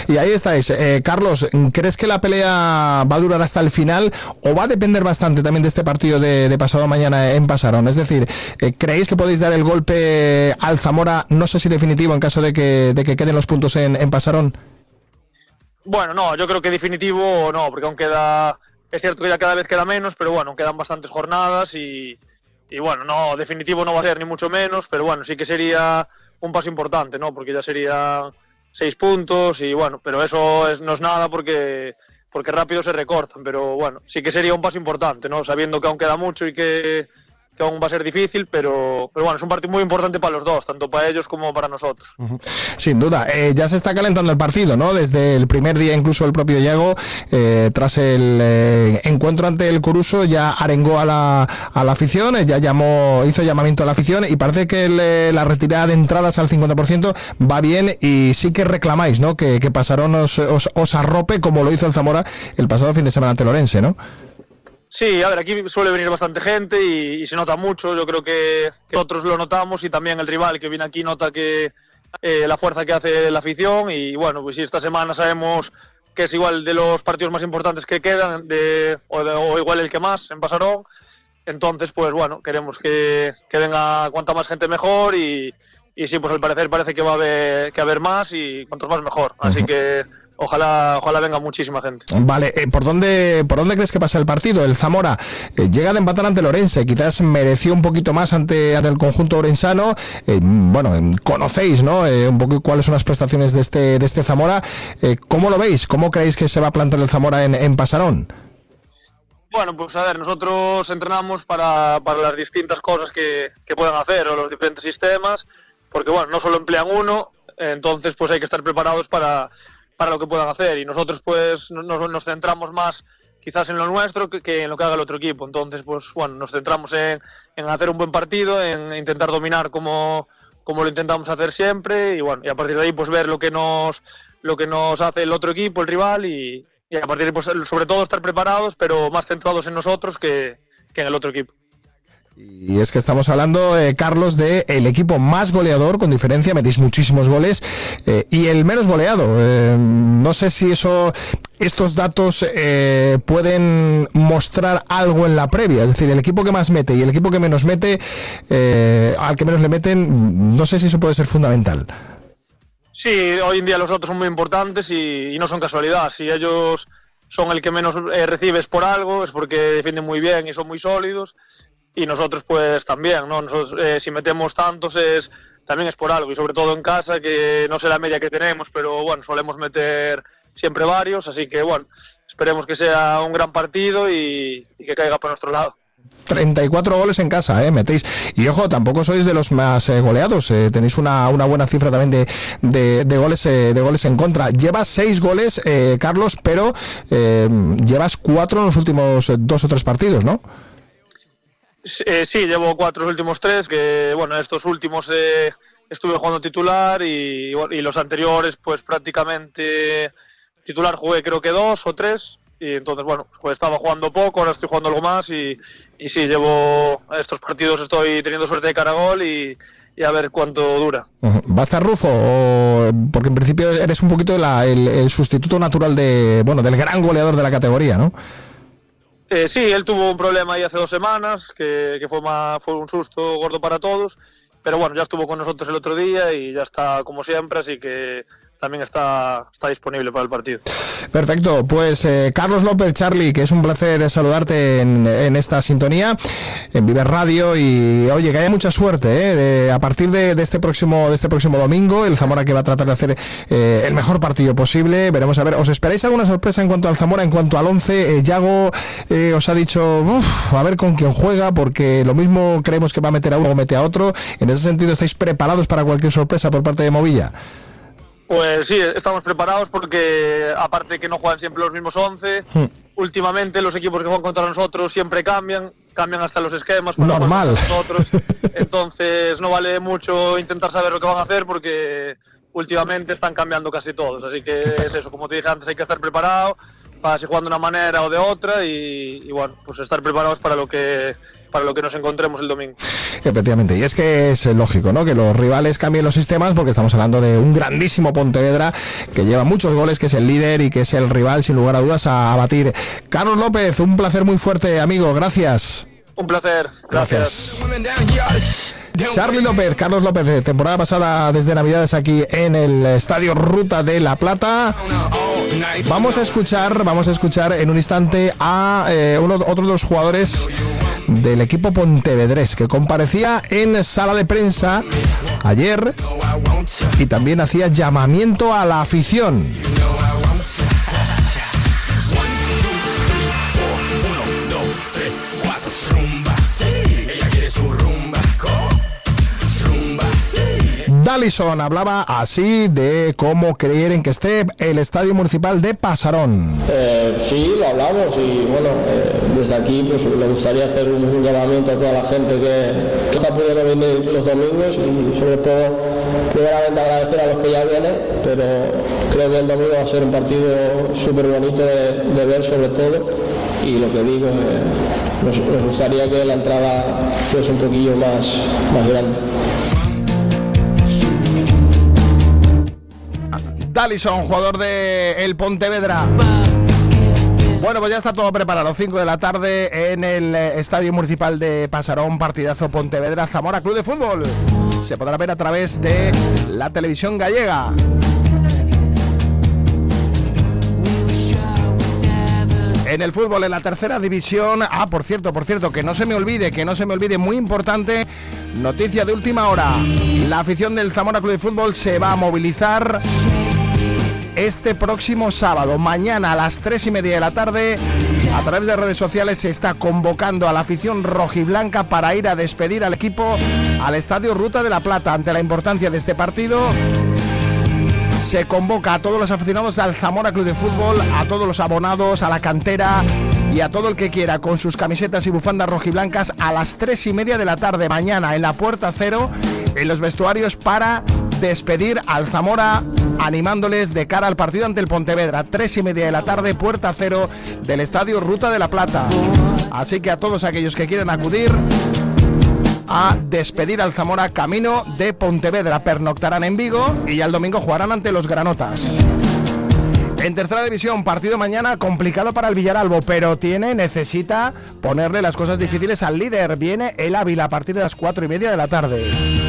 Y ahí estáis. Eh, Carlos, ¿crees que la pelea va a durar hasta el final o va a depender bastante también de este partido de, de pasado mañana en Pasarón? Es decir, eh, ¿creéis que podéis dar el golpe al Zamora, no sé si definitivo, en caso de que, de que queden los puntos en, en Pasarón? Bueno, no, yo creo que definitivo no, porque aún queda, es cierto que ya cada vez queda menos, pero bueno, quedan bastantes jornadas y, y bueno, no, definitivo no va a ser ni mucho menos, pero bueno, sí que sería un paso importante, ¿no? Porque ya serían seis puntos y bueno, pero eso es, no es nada porque, porque rápido se recortan, pero bueno, sí que sería un paso importante, ¿no? Sabiendo que aún queda mucho y que, aún va a ser difícil, pero, pero bueno, es un partido muy importante para los dos, tanto para ellos como para nosotros. Sin duda, eh, ya se está calentando el partido, ¿no? Desde el primer día, incluso el propio Iago, eh, tras el eh, encuentro ante el Coruso, ya arengó a la, a la afición, eh, ya llamó, hizo llamamiento a la afición y parece que el, la retirada de entradas al 50% va bien y sí que reclamáis, ¿no? Que, Pasarón os, os, os arrope como lo hizo el Zamora el pasado fin de semana ante Lorense, ¿no? Sí, a ver, aquí suele venir bastante gente y, y se nota mucho. Yo creo que, que nosotros lo notamos y también el rival que viene aquí nota que eh, la fuerza que hace la afición. Y bueno, pues sí, esta semana sabemos que es igual de los partidos más importantes que quedan, de, o, de- o igual el que más en Pasarón. Entonces, pues bueno, queremos que, que venga cuanta más gente mejor y, y sí, pues al parecer parece que va a haber, que haber más y cuantos más mejor. Así que ojalá, ojalá venga muchísima gente. Vale, eh, ¿por, dónde, ¿por dónde crees que pasa el partido? El Zamora eh, llega de empatar ante Lorense, quizás mereció un poquito más ante, ante el conjunto orensano. Eh, bueno, conocéis ¿no? Un poco cuáles son las prestaciones de este, de este Zamora. ¿Cómo lo veis? ¿Cómo creéis que se va a plantar el Zamora en, en Pasarón? Bueno, pues a ver, nosotros entrenamos para, para las distintas cosas que, que puedan hacer o los diferentes sistemas, porque bueno, no solo emplean uno, entonces pues hay que estar preparados para, para lo que puedan hacer. Y nosotros pues no- nos, nos centramos más quizás en lo nuestro que, en lo que haga el otro equipo, entonces pues bueno, nos centramos en, en hacer un buen partido, en intentar dominar como, como lo intentamos hacer siempre. Y bueno, y a partir de ahí pues ver lo que nos, lo que nos hace el otro equipo, el rival. Y, y a partir de ahí pues sobre todo estar preparados pero más centrados en nosotros que, que en el otro equipo. Y es que estamos hablando, eh, Carlos, de el equipo más goleador, con diferencia, metéis muchísimos goles, eh, y el menos goleado. Eh, no sé si eso, estos datos eh, pueden mostrar algo en la previa. Es decir, el equipo que más mete y el equipo que menos mete, eh, al que menos le meten, no sé si eso puede ser fundamental. Sí, hoy en día los otros son muy importantes y, y no son casualidad. Si ellos son el que menos recibes por algo, es porque defienden muy bien y son muy sólidos. Y nosotros pues también, ¿no? Nosotros eh, si metemos tantos es también es por algo y sobre todo en casa que no sé la media que tenemos, pero bueno, solemos meter siempre varios, así que bueno, esperemos que sea un gran partido y, que caiga por nuestro lado. 34 goles en casa, eh, metéis. Y ojo, tampoco sois de los más eh, goleados. eh, tenéis una, una buena cifra también de, de, goles eh, de goles en contra. Llevas seis goles, eh, Carlos, pero llevas cuatro en los últimos dos o tres partidos, ¿no? Eh, sí, llevo cuatro últimos tres, que bueno, estos últimos eh, estuve jugando titular y, y los anteriores pues prácticamente titular jugué creo que dos o tres y entonces bueno, pues estaba jugando poco, ahora estoy jugando algo más y, y sí, llevo estos partidos estoy teniendo suerte de cara a gol y, y a ver cuánto dura. ¿Va a estar Rufo? O- porque en principio eres un poquito la- el, el sustituto natural de bueno del gran goleador de la categoría, ¿no? Eh, sí, él tuvo un problema ahí hace dos semanas, que, fue, fue un susto gordo para todos, pero bueno, ya estuvo con nosotros el otro día y ya está como siempre, así que también está, está disponible para el partido. Perfecto, pues eh, Carlos López, Charlie, que es un placer saludarte en, en esta sintonía, en Viver Radio, y oye, que haya mucha suerte, eh, de- a partir de, de este próximo de este próximo domingo, el Zamora que va a tratar de hacer eh, el mejor partido posible, veremos a ver, ¿os esperáis alguna sorpresa en cuanto al Zamora, en cuanto al 11? Eh, Yago eh, os ha dicho, "Uf, a ver con quién juega, porque lo mismo creemos que va a meter a uno o mete a otro, en ese sentido, ¿estáis preparados para cualquier sorpresa por parte de Movilla? Pues sí, estamos preparados porque aparte de que no juegan siempre los mismos 11, Hmm. últimamente los equipos que juegan contra nosotros siempre cambian, cambian hasta los esquemas. Normal. Nosotros. Entonces no vale mucho intentar saber lo que van a hacer porque últimamente están cambiando casi todos. Así que es eso, como te dije antes, hay que estar preparado para si juegan de una manera o de otra y, y bueno, pues estar preparados para lo que para lo que nos encontremos el domingo. Efectivamente, y es que es lógico, ¿no? Que los rivales cambien los sistemas porque estamos hablando de un grandísimo Pontevedra que lleva muchos goles, que es el líder y que es el rival sin lugar a dudas a, a batir. Carlos López, un placer muy fuerte, amigo, gracias. Un placer. Gracias. Charlie López, Carlos López, de temporada pasada desde Navidades aquí en el Estadio Ruta de La Plata. Vamos a escuchar, vamos a escuchar en un instante a eh, uno, otro de los jugadores del equipo pontevedrés que comparecía en sala de prensa ayer y también hacía llamamiento a la afición. Dalison hablaba así de cómo quieren que esté el Estadio Municipal de Pasarón. Eh, sí, lo hablamos y bueno, eh, desde aquí pues me gustaría hacer un, llamamiento a toda la gente que, que está pudiendo venir los domingos y sobre todo primeramente agradecer a los que ya vienen, pero creo que el domingo va a ser un partido súper bonito de, de ver sobre todo y lo que digo, eh, nos, nos gustaría que la entrada fuese un poquillo más, más grande. Dalison, jugador de el Pontevedra. Bueno, pues ya está todo preparado. 5 de la tarde en el eh, Estadio Municipal de Pasarón, partidazo Pontevedra Zamora Club de Fútbol. Se podrá ver a través de la televisión gallega. En el fútbol, en la tercera división. Ah, por cierto, por cierto, que no se me olvide, que no se me olvide, muy importante, noticia de última hora. La afición del Zamora Club de Fútbol se va a movilizar este próximo sábado, mañana a las 3 y media de la tarde, a través de redes sociales se está convocando a la afición rojiblanca para ir a despedir al equipo al Estadio Ruta de la Plata. Ante la importancia de este partido, se convoca a todos los aficionados al Zamora Club de Fútbol, a todos los abonados, a la cantera y a todo el que quiera con sus camisetas y bufandas rojiblancas a las 3 y media de la tarde mañana en la Puerta Cero, en los vestuarios para despedir al Zamora animándoles de cara al partido ante el Pontevedra. 3 y media de la tarde, Puerta Cero del Estadio Ruta de la Plata. Así que a todos aquellos que quieran acudir a despedir al Zamora camino de Pontevedra. Pernoctarán en Vigo y ya el domingo jugarán ante los Granotas. En tercera división, partido mañana complicado para el Villaralbo, pero tiene, necesita ponerle las cosas difíciles al líder. Viene el Ávila a partir de las cuatro y media de la tarde.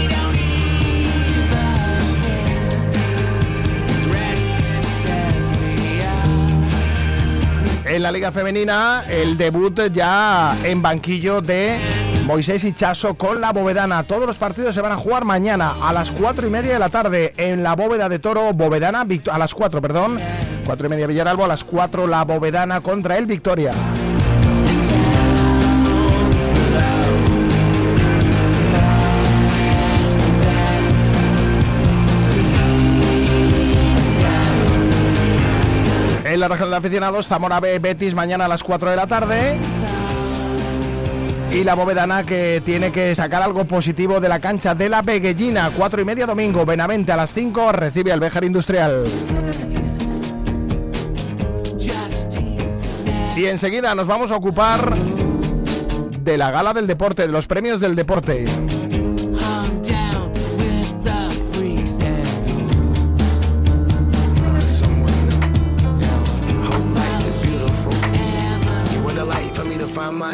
En la Liga Femenina, el debut ya en banquillo de Moisés Hichazo con la Bovedana. Todos los partidos se van a jugar mañana a las cuatro y media de la tarde en la bóveda de Toro Bovedana, a las 4, perdón. Cuatro y media Villaralbo, a las 4 la Bovedana contra el Victoria. La región de aficionados, Zamora B Betis mañana a las 4 de la tarde. Y la Bovedana que tiene que sacar algo positivo de la cancha de la Beguellina. 4 y media domingo, Benavente a las 5 recibe al Béjar Industrial. Y enseguida nos vamos a ocupar de la gala del deporte, de los premios del deporte.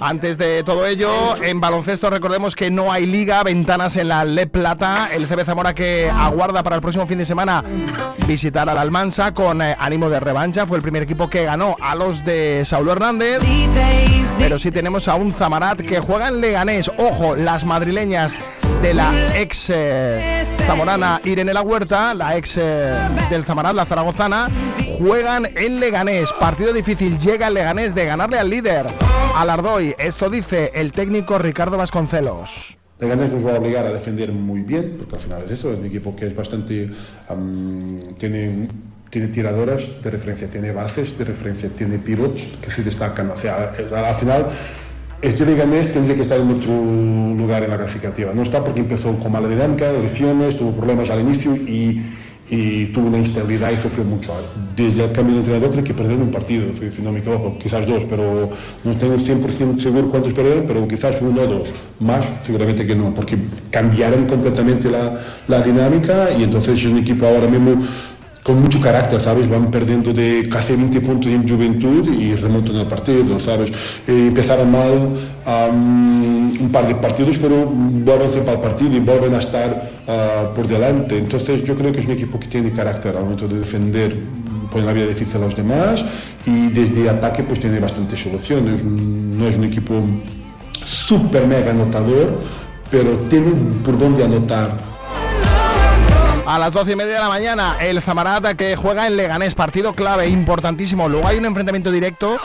Antes de todo ello, en baloncesto recordemos que no hay liga, ventanas en la Le Plata, el CB Zamora que aguarda para el próximo fin de semana visitar al Almansa con eh, ánimo de revancha, fue el primer equipo que ganó a los de Saulo Hernández, pero sí tenemos a un Zamarat que juega en Leganés, ojo, las madrileñas de la ex eh, zamorana Irene La Huerta, la ex eh, del Zamarat, la zaragozana, juegan en Leganés, partido difícil, llega el Leganés de ganarle al líder, al Ardoy, esto dice el técnico Ricardo Vasconcelos. Leganés nos va a obligar a defender muy bien, porque al final es eso, es un equipo que es bastante... am, tiene, tiene tiradoras de referencia, tiene bases de referencia, tiene pivots que se destacan. O sea, al al final, este Leganés tendría que estar en otro lugar en la clasificativa. No está porque empezó con mala dinámica, lesiones, tuvo problemas al inicio y, y tuvo una instabilidad y sufrió mucho. Desde el cambio de entrenador creo que perdieron un partido, si no me equivoco, quizás dos, pero no tengo 100% seguro cuántos perdieron, pero quizás uno o dos. Más seguramente que no, porque cambiaron completamente la, la dinámica y entonces es un equipo ahora mismo con mucho carácter, ¿sabes? Van perdiendo de casi 20 puntos en juventud y remontan el partido, ¿sabes? Eh, empezaron mal un par de partidos, pero vuelven siempre al partido y vuelven a estar ah, por delante. Entonces yo creo que es un equipo que tiene carácter al momento de defender, pone la vida difícil a los demás y desde ataque pues tiene bastantes soluciones. No es un equipo súper mega anotador, pero tiene por dónde anotar. A las 12 y media de la mañana, el Zamarata que juega en Leganés, partido clave, importantísimo. Luego hay un enfrentamiento directo,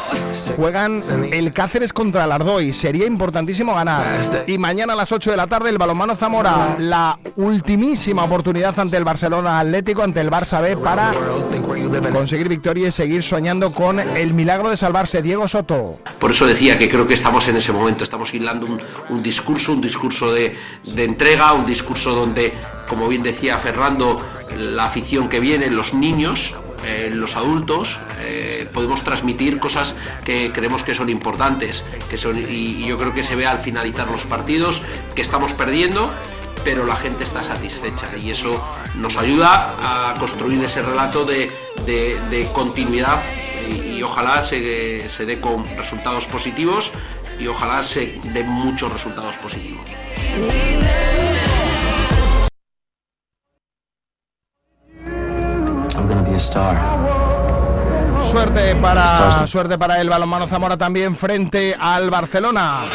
juegan el Cáceres contra el Ardoy, sería importantísimo ganar. Y mañana a las 8 de la tarde, el balonmano Zamora, la ultimísima oportunidad ante el Barcelona Atlético, ante el Barça B, para conseguir victoria y seguir soñando con el milagro de salvarse. Diego Soto. Por eso decía que creo que estamos en ese momento, estamos hilando un, discurso, un discurso de entrega, un discurso donde, como bien decía Fernando, la afición que viene, los niños, eh, los adultos, eh, podemos transmitir cosas que creemos que son importantes. Que son, y, yo creo que se ve al finalizar los partidos que estamos perdiendo, pero la gente está satisfecha y eso nos ayuda a construir ese relato de, de- de continuidad y, y ojalá se, se dé con resultados positivos y ojalá se den muchos resultados positivos. Suerte para, suerte para el balonmano Zamora también frente al Barcelona.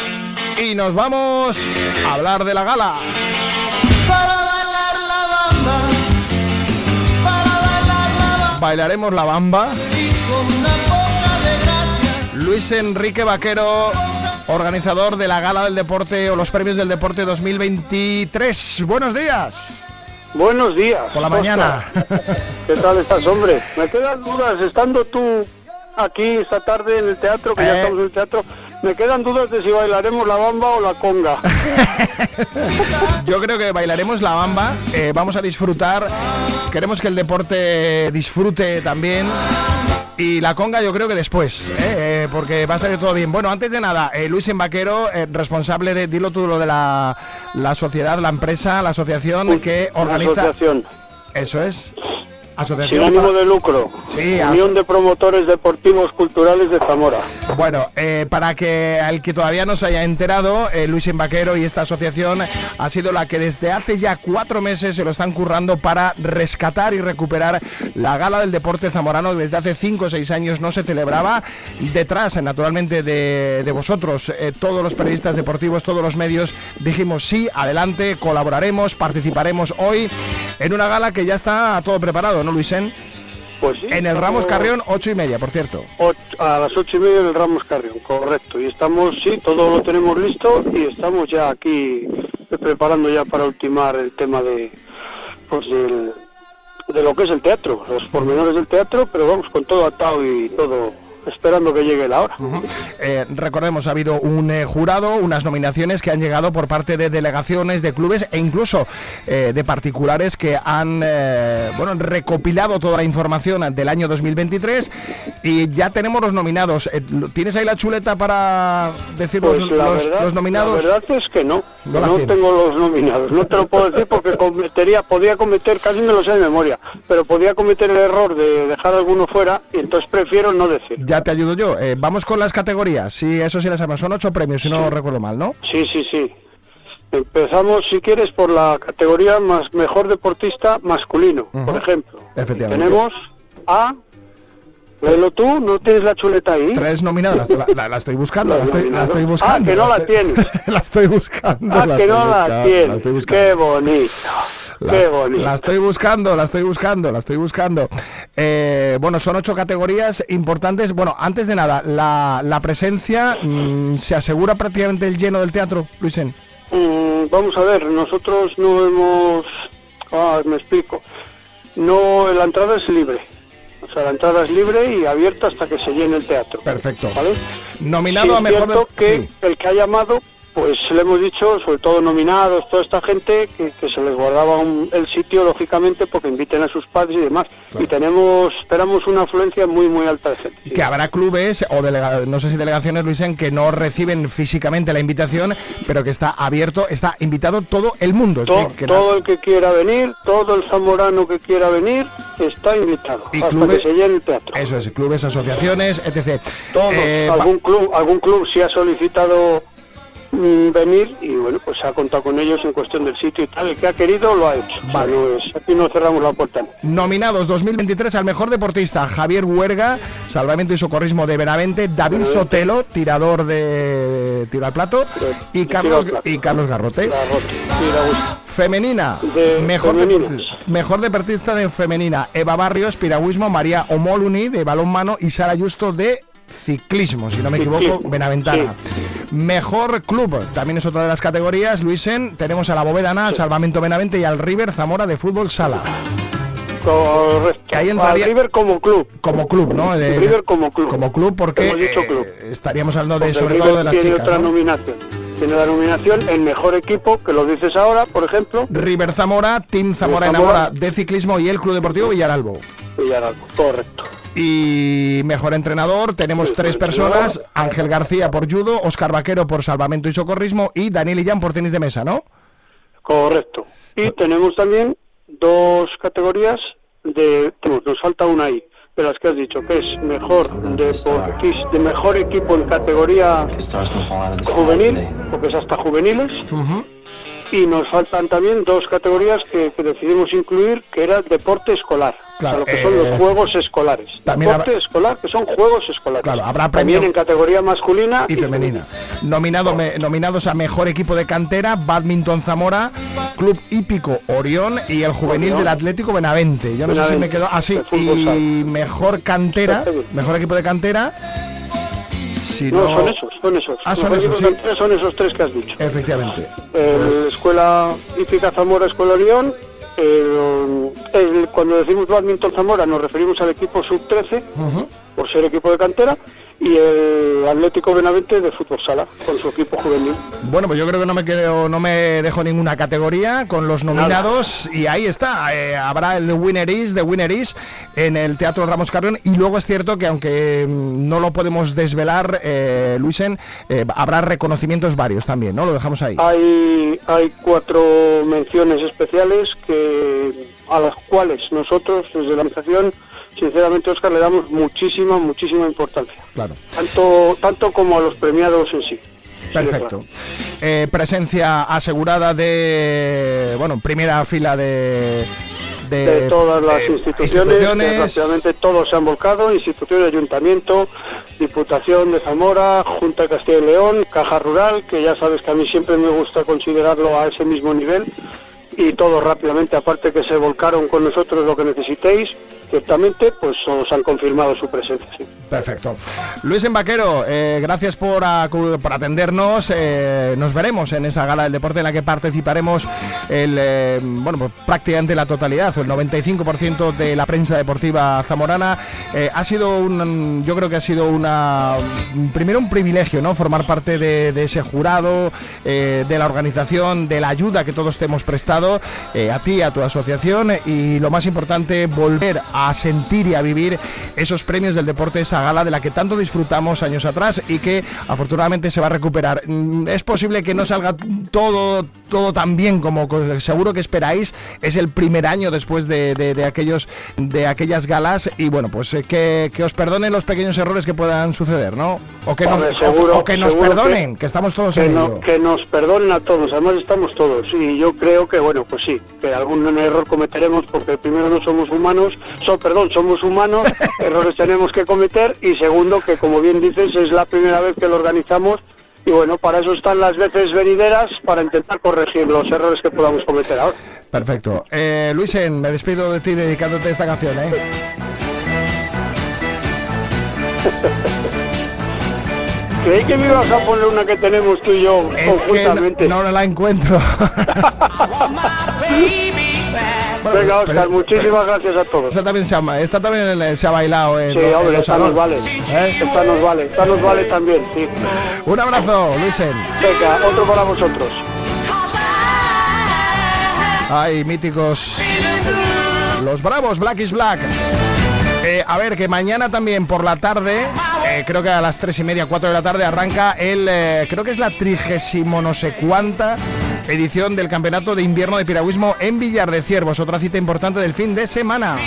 Y nos vamos a hablar de la gala. Bailaremos la bamba. Luis Enrique Vaquero, organizador de la Gala del Deporte o los Premios del Deporte 2023. Buenos días. Buenos días. Por la mañana. ¿Qué tal estás, hombre? Me quedan dudas, estando tú aquí esta tarde en el teatro, que ya Eh. estamos en el teatro, me quedan dudas de si bailaremos la bamba o la conga. Yo creo que bailaremos la bamba, eh, vamos a disfrutar, queremos que el deporte disfrute también. Y la conga yo creo que después, eh, eh, porque va a salir todo bien. Bueno, antes de nada, eh, Luis Embaquero, eh, responsable de, dilo tú, lo de la, la sociedad, la empresa, la asociación que organiza... asociación. Eso es. Sin Asociación... ánimo de lucro. Sí, Unión de Promotores Deportivos Culturales de Zamora. Bueno, eh, para que al que todavía no se haya enterado, eh, Luis Embaquero y esta asociación ha sido la que desde hace ya cuatro meses se lo están currando para rescatar y recuperar la gala del deporte zamorano. Desde hace cinco o seis años no se celebraba. Detrás, naturalmente, de, de vosotros, eh, todos los periodistas deportivos, todos los medios, dijimos sí, adelante, colaboraremos, participaremos hoy en una gala que ya está todo preparado, ¿no, Luisen? Pues sí. En el Ramos Carrión, ocho y media, por cierto. Ocho- a las ocho y media en el Ramos Carrión, correcto. Y estamos, sí, todo lo tenemos listo y estamos ya aquí preparando ya para ultimar el tema de, pues del- de lo que es el teatro, los pormenores del teatro, pero vamos con todo atado y todo esperando que llegue la hora. Eh, recordemos, ha habido un eh, jurado, unas nominaciones que han llegado por parte de delegaciones, de clubes e incluso eh, de particulares que han bueno, recopilado toda la información del año 2023 y ya tenemos los nominados. ¿Tienes ahí la chuleta para decir Pues los, la, los- verdad, los nominados? la verdad es que no, No tengo los nominados, no te lo puedo decir porque cometería, podía cometer, casi me lo sé de memoria, pero podía cometer el error de dejar alguno fuera y entonces prefiero no decir. Ya te ayudo yo. Eh, vamos con las categorías. Sí, eso sí las sabemos. Son ocho premios, si no recuerdo mal, ¿no? Sí, sí, sí. Empezamos, si quieres, por la categoría más mejor deportista masculino, por ejemplo. Efectivamente. Tenemos a... Léelo tú, ¿no tienes la chuleta ahí? Tres nominados, la, la- la estoy buscando, la estoy, la estoy Ah, buscando. que no la tienes. la estoy buscando. Ah, que no la tienes. Qué bonito. La, estoy buscando, la estoy buscando, la estoy buscando. Eh, bueno, son ocho categorías importantes. Bueno, antes de nada, la, la presencia mm, se asegura prácticamente el lleno del teatro, Luisen. Mm, vamos a ver, nosotros no hemos... Ah, me explico. No, la entrada es libre. O sea, la entrada es libre y abierta hasta que se llene el teatro. Perfecto. ¿Vale? Nominado Sí, a es mejor cierto de- que sí. el que ha llamado, pues le hemos dicho, sobre todo nominados, toda esta gente, que, que se les guardaba un- el sitio, lógicamente, porque inviten a sus padres y demás. Y tenemos, esperamos una afluencia muy, muy alta de gente. Que habrá clubes o delega- no sé si delegaciones, Luisen, que no reciben físicamente la invitación, pero que está abierto, está invitado todo el mundo. To- decir, que no- todo el que quiera venir, todo el zamorano que quiera venir, está invitado. Y hasta clubes- que se llene el teatro. Eso es, clubes, asociaciones, etc. Todos, Eh, algún club, algún club sí ha solicitado mm, venir y bueno, pues ha contado con ellos en cuestión del sitio y tal. El que ha querido lo ha hecho. O sea, no es- aquí no cerramos la puerta. Nominados 2023 al mejor deportista, Javier Huerga, salvamento y socorrismo de Benavente, David Sotelo, tirador de tiro al plato, y Carlos, y Carlos Garrote. Femenina, De mejor, deporti- mejor deportista de femenina, Eva Barrios, piragüismo, María Omoluni de balonmano y Sara Justo de ciclismo, si no me equivoco, Benaventana. Mejor club, también es otra de las categorías, Luisen, tenemos a la Bovedana, al Salvamento Benavente y al River Zamora de fútbol sala. Correcto. Que ahí entraría- Al River como club. Como club, ¿no? De- River como club. Como club porque eh, estaríamos hablando de Porque sobre todo de las tiene chicas. otra ¿no? nominación. Tiene la nominación el mejor equipo, que lo dices ahora, por ejemplo. River Zamora, Team Zamora Zamora. Enamora de ciclismo y el Club Deportivo Villaralbo. Villaralbo, correcto. Y mejor entrenador, tenemos tres personas, Ángel García por judo, Oscar Vaquero por salvamento y socorrismo y Daniel Illán por tenis de mesa, ¿no? Correcto. Y tenemos también dos categorías de, tenemos, nos falta una ahí, de las que has dicho, que es mejor deportis- de mejor equipo en categoría juvenil, porque es hasta juveniles. Y nos faltan también dos categorías que, que decidimos incluir, que era deporte escolar, Claro, o sea, lo que son eh, los juegos escolares. también deporte escolar, que son juegos escolares. Claro, habrá también premio- en categoría masculina y femenina. Nominado, me- nominados a mejor equipo de cantera, Badminton Zamora, Club Hípico Orión y el juvenil Orión. del Atlético Benavente. Yo no sé si me quedo así. sala. y mejor cantera, mejor equipo de cantera. Si no, no, son esos, son esos. Ah, son esos, sí. tres son esos tres que has dicho. Efectivamente. El Escuela Hípica Zamora, Escuela Orión. el- el- cuando decimos Badminton Zamora nos referimos al equipo sub-13, por ser equipo de cantera, y el Atlético Benavente de fútbol sala, con su equipo juvenil. Bueno, pues yo creo que no me quedo, no me dejo ninguna categoría con los nominados y ahí está. eh, habrá el Winner is, de Winner is en el Teatro Ramos Carrión y luego es cierto que aunque mm, no lo podemos desvelar, eh, Luisen, eh, habrá reconocimientos varios también, ¿no? Lo dejamos ahí. Hay, hay cuatro menciones especiales que a las cuales nosotros, desde la organización, sinceramente, Oscar, le damos muchísima, muchísima importancia. Claro. Tanto, tanto como a los premiados en sí. Perfecto. Eh, presencia asegurada de, bueno, primera fila de... de todas las de instituciones, que rápidamente todos se han volcado, instituciones, ayuntamiento, Diputación de Zamora, Junta de Castilla y León, Caja Rural, que ya sabes que a mí siempre me gusta considerarlo a ese mismo nivel, y todos rápidamente, aparte que se volcaron con nosotros lo que necesitéis, ciertamente, pues os han confirmado su presencia. Perfecto. Luis Embaquero, eh, gracias por, por atendernos. eh, nos veremos en esa gala del deporte en la que participaremos el, eh, bueno, pues prácticamente la totalidad, el 95% de la prensa deportiva zamorana. Eh, ha sido un, yo creo que ha sido una, primero un privilegio, ¿no? Formar parte de, de ese jurado, de la organización, de la ayuda que todos te hemos prestado, a ti, a tu asociación y lo más importante, volver a sentir y a vivir esos premios del deporte, esa gala de la que tanto disfrutamos años atrás y que afortunadamente se va a recuperar. Mm, Es posible que no salga todo, todo tan bien como co- seguro que esperáis. Es el primer año después de, de- de aquellos, de aquellas galas y bueno, pues eh, que, que os perdonen los pequeños errores que puedan suceder, ¿no? O que nos, Hombre, o- seguro- o que nos perdonen, que, estamos todos que, en no- ello. que nos perdonen a todos, además estamos todos. Y yo creo que, bueno, pues sí, que algún error cometeremos porque primero no somos humanos, so, perdón, somos humanos, errores tenemos que cometer y segundo que, como bien dices, es la primera vez que lo organizamos y bueno, para eso están las veces venideras, para intentar corregir los errores que podamos cometer ahora. Perfecto. Eh, Luisen, me despido de ti dedicándote esta canción, ¿eh? Creí que me ibas a poner una que tenemos tú y yo Es que conjuntamente. no, no la encuentro. Venga, Oscar, muchísimas gracias a todos. Esta también se ha, esta también eh, se ha bailado en, Sí, en hombre, los esta nos vale. ¿Eh? Esta nos vale, esta nos vale también, sí. Un abrazo, Luisen. Venga, otro para vosotros. Ay, míticos. Los bravos, Black is Black. Eh, a ver, que mañana también por la tarde, eh, creo que a las tres y media, 4 de la tarde, arranca el, eh, creo que es la trigésimo no sé cuánta edición del Campeonato de Invierno de Piragüismo en Villar de Ciervos, otra cita importante del fin de semana.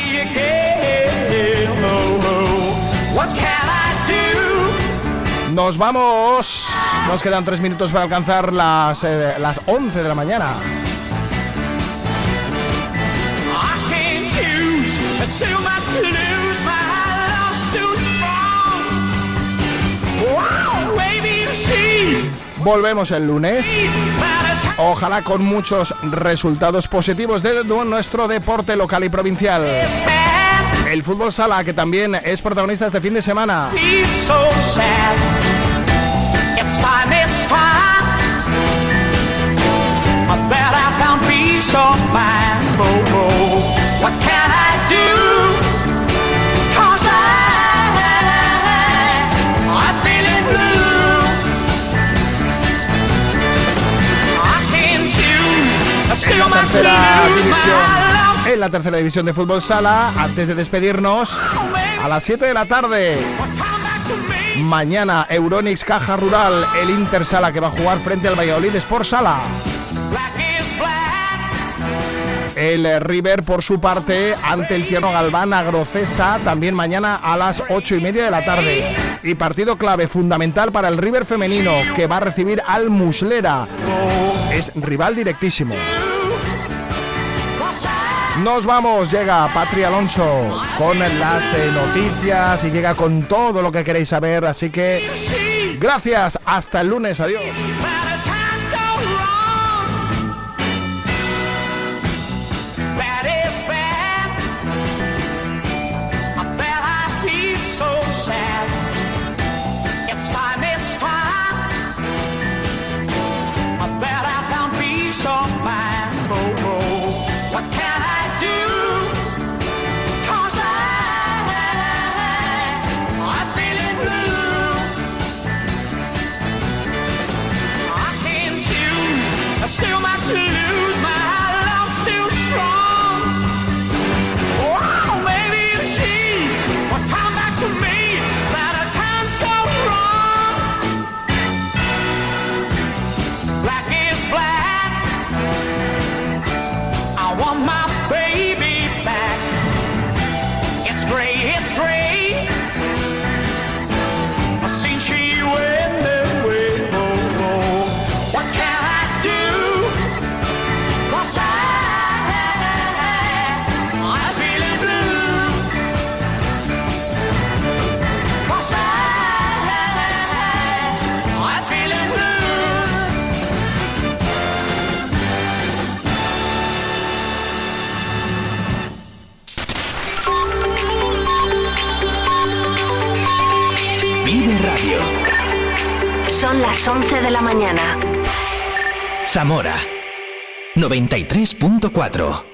Nos vamos. Nos quedan tres minutos para alcanzar las, eh, las 11 de la mañana. Volvemos el lunes. Ojalá con muchos resultados positivos de nuestro deporte local y provincial. El fútbol sala, que también es protagonista este fin de semana. En la tercera división, en la tercera división de fútbol sala, antes de despedirnos, a las 7 de la tarde. Mañana Euronix Caja Rural, el Inter Sala que va a jugar frente al Valladolid Sport Sala. El River, por su parte, ante el Tierno Galván Agrocesa, también mañana a las 8 y media de la tarde. Y partido clave, fundamental para el River femenino, que va a recibir al Muslera. Es rival directísimo. Nos vamos, llega Patri Alonso con las eh, noticias y llega con todo lo que queréis saber. Así que gracias, hasta el lunes, adiós. Las 11 de la mañana. Zamora 93.4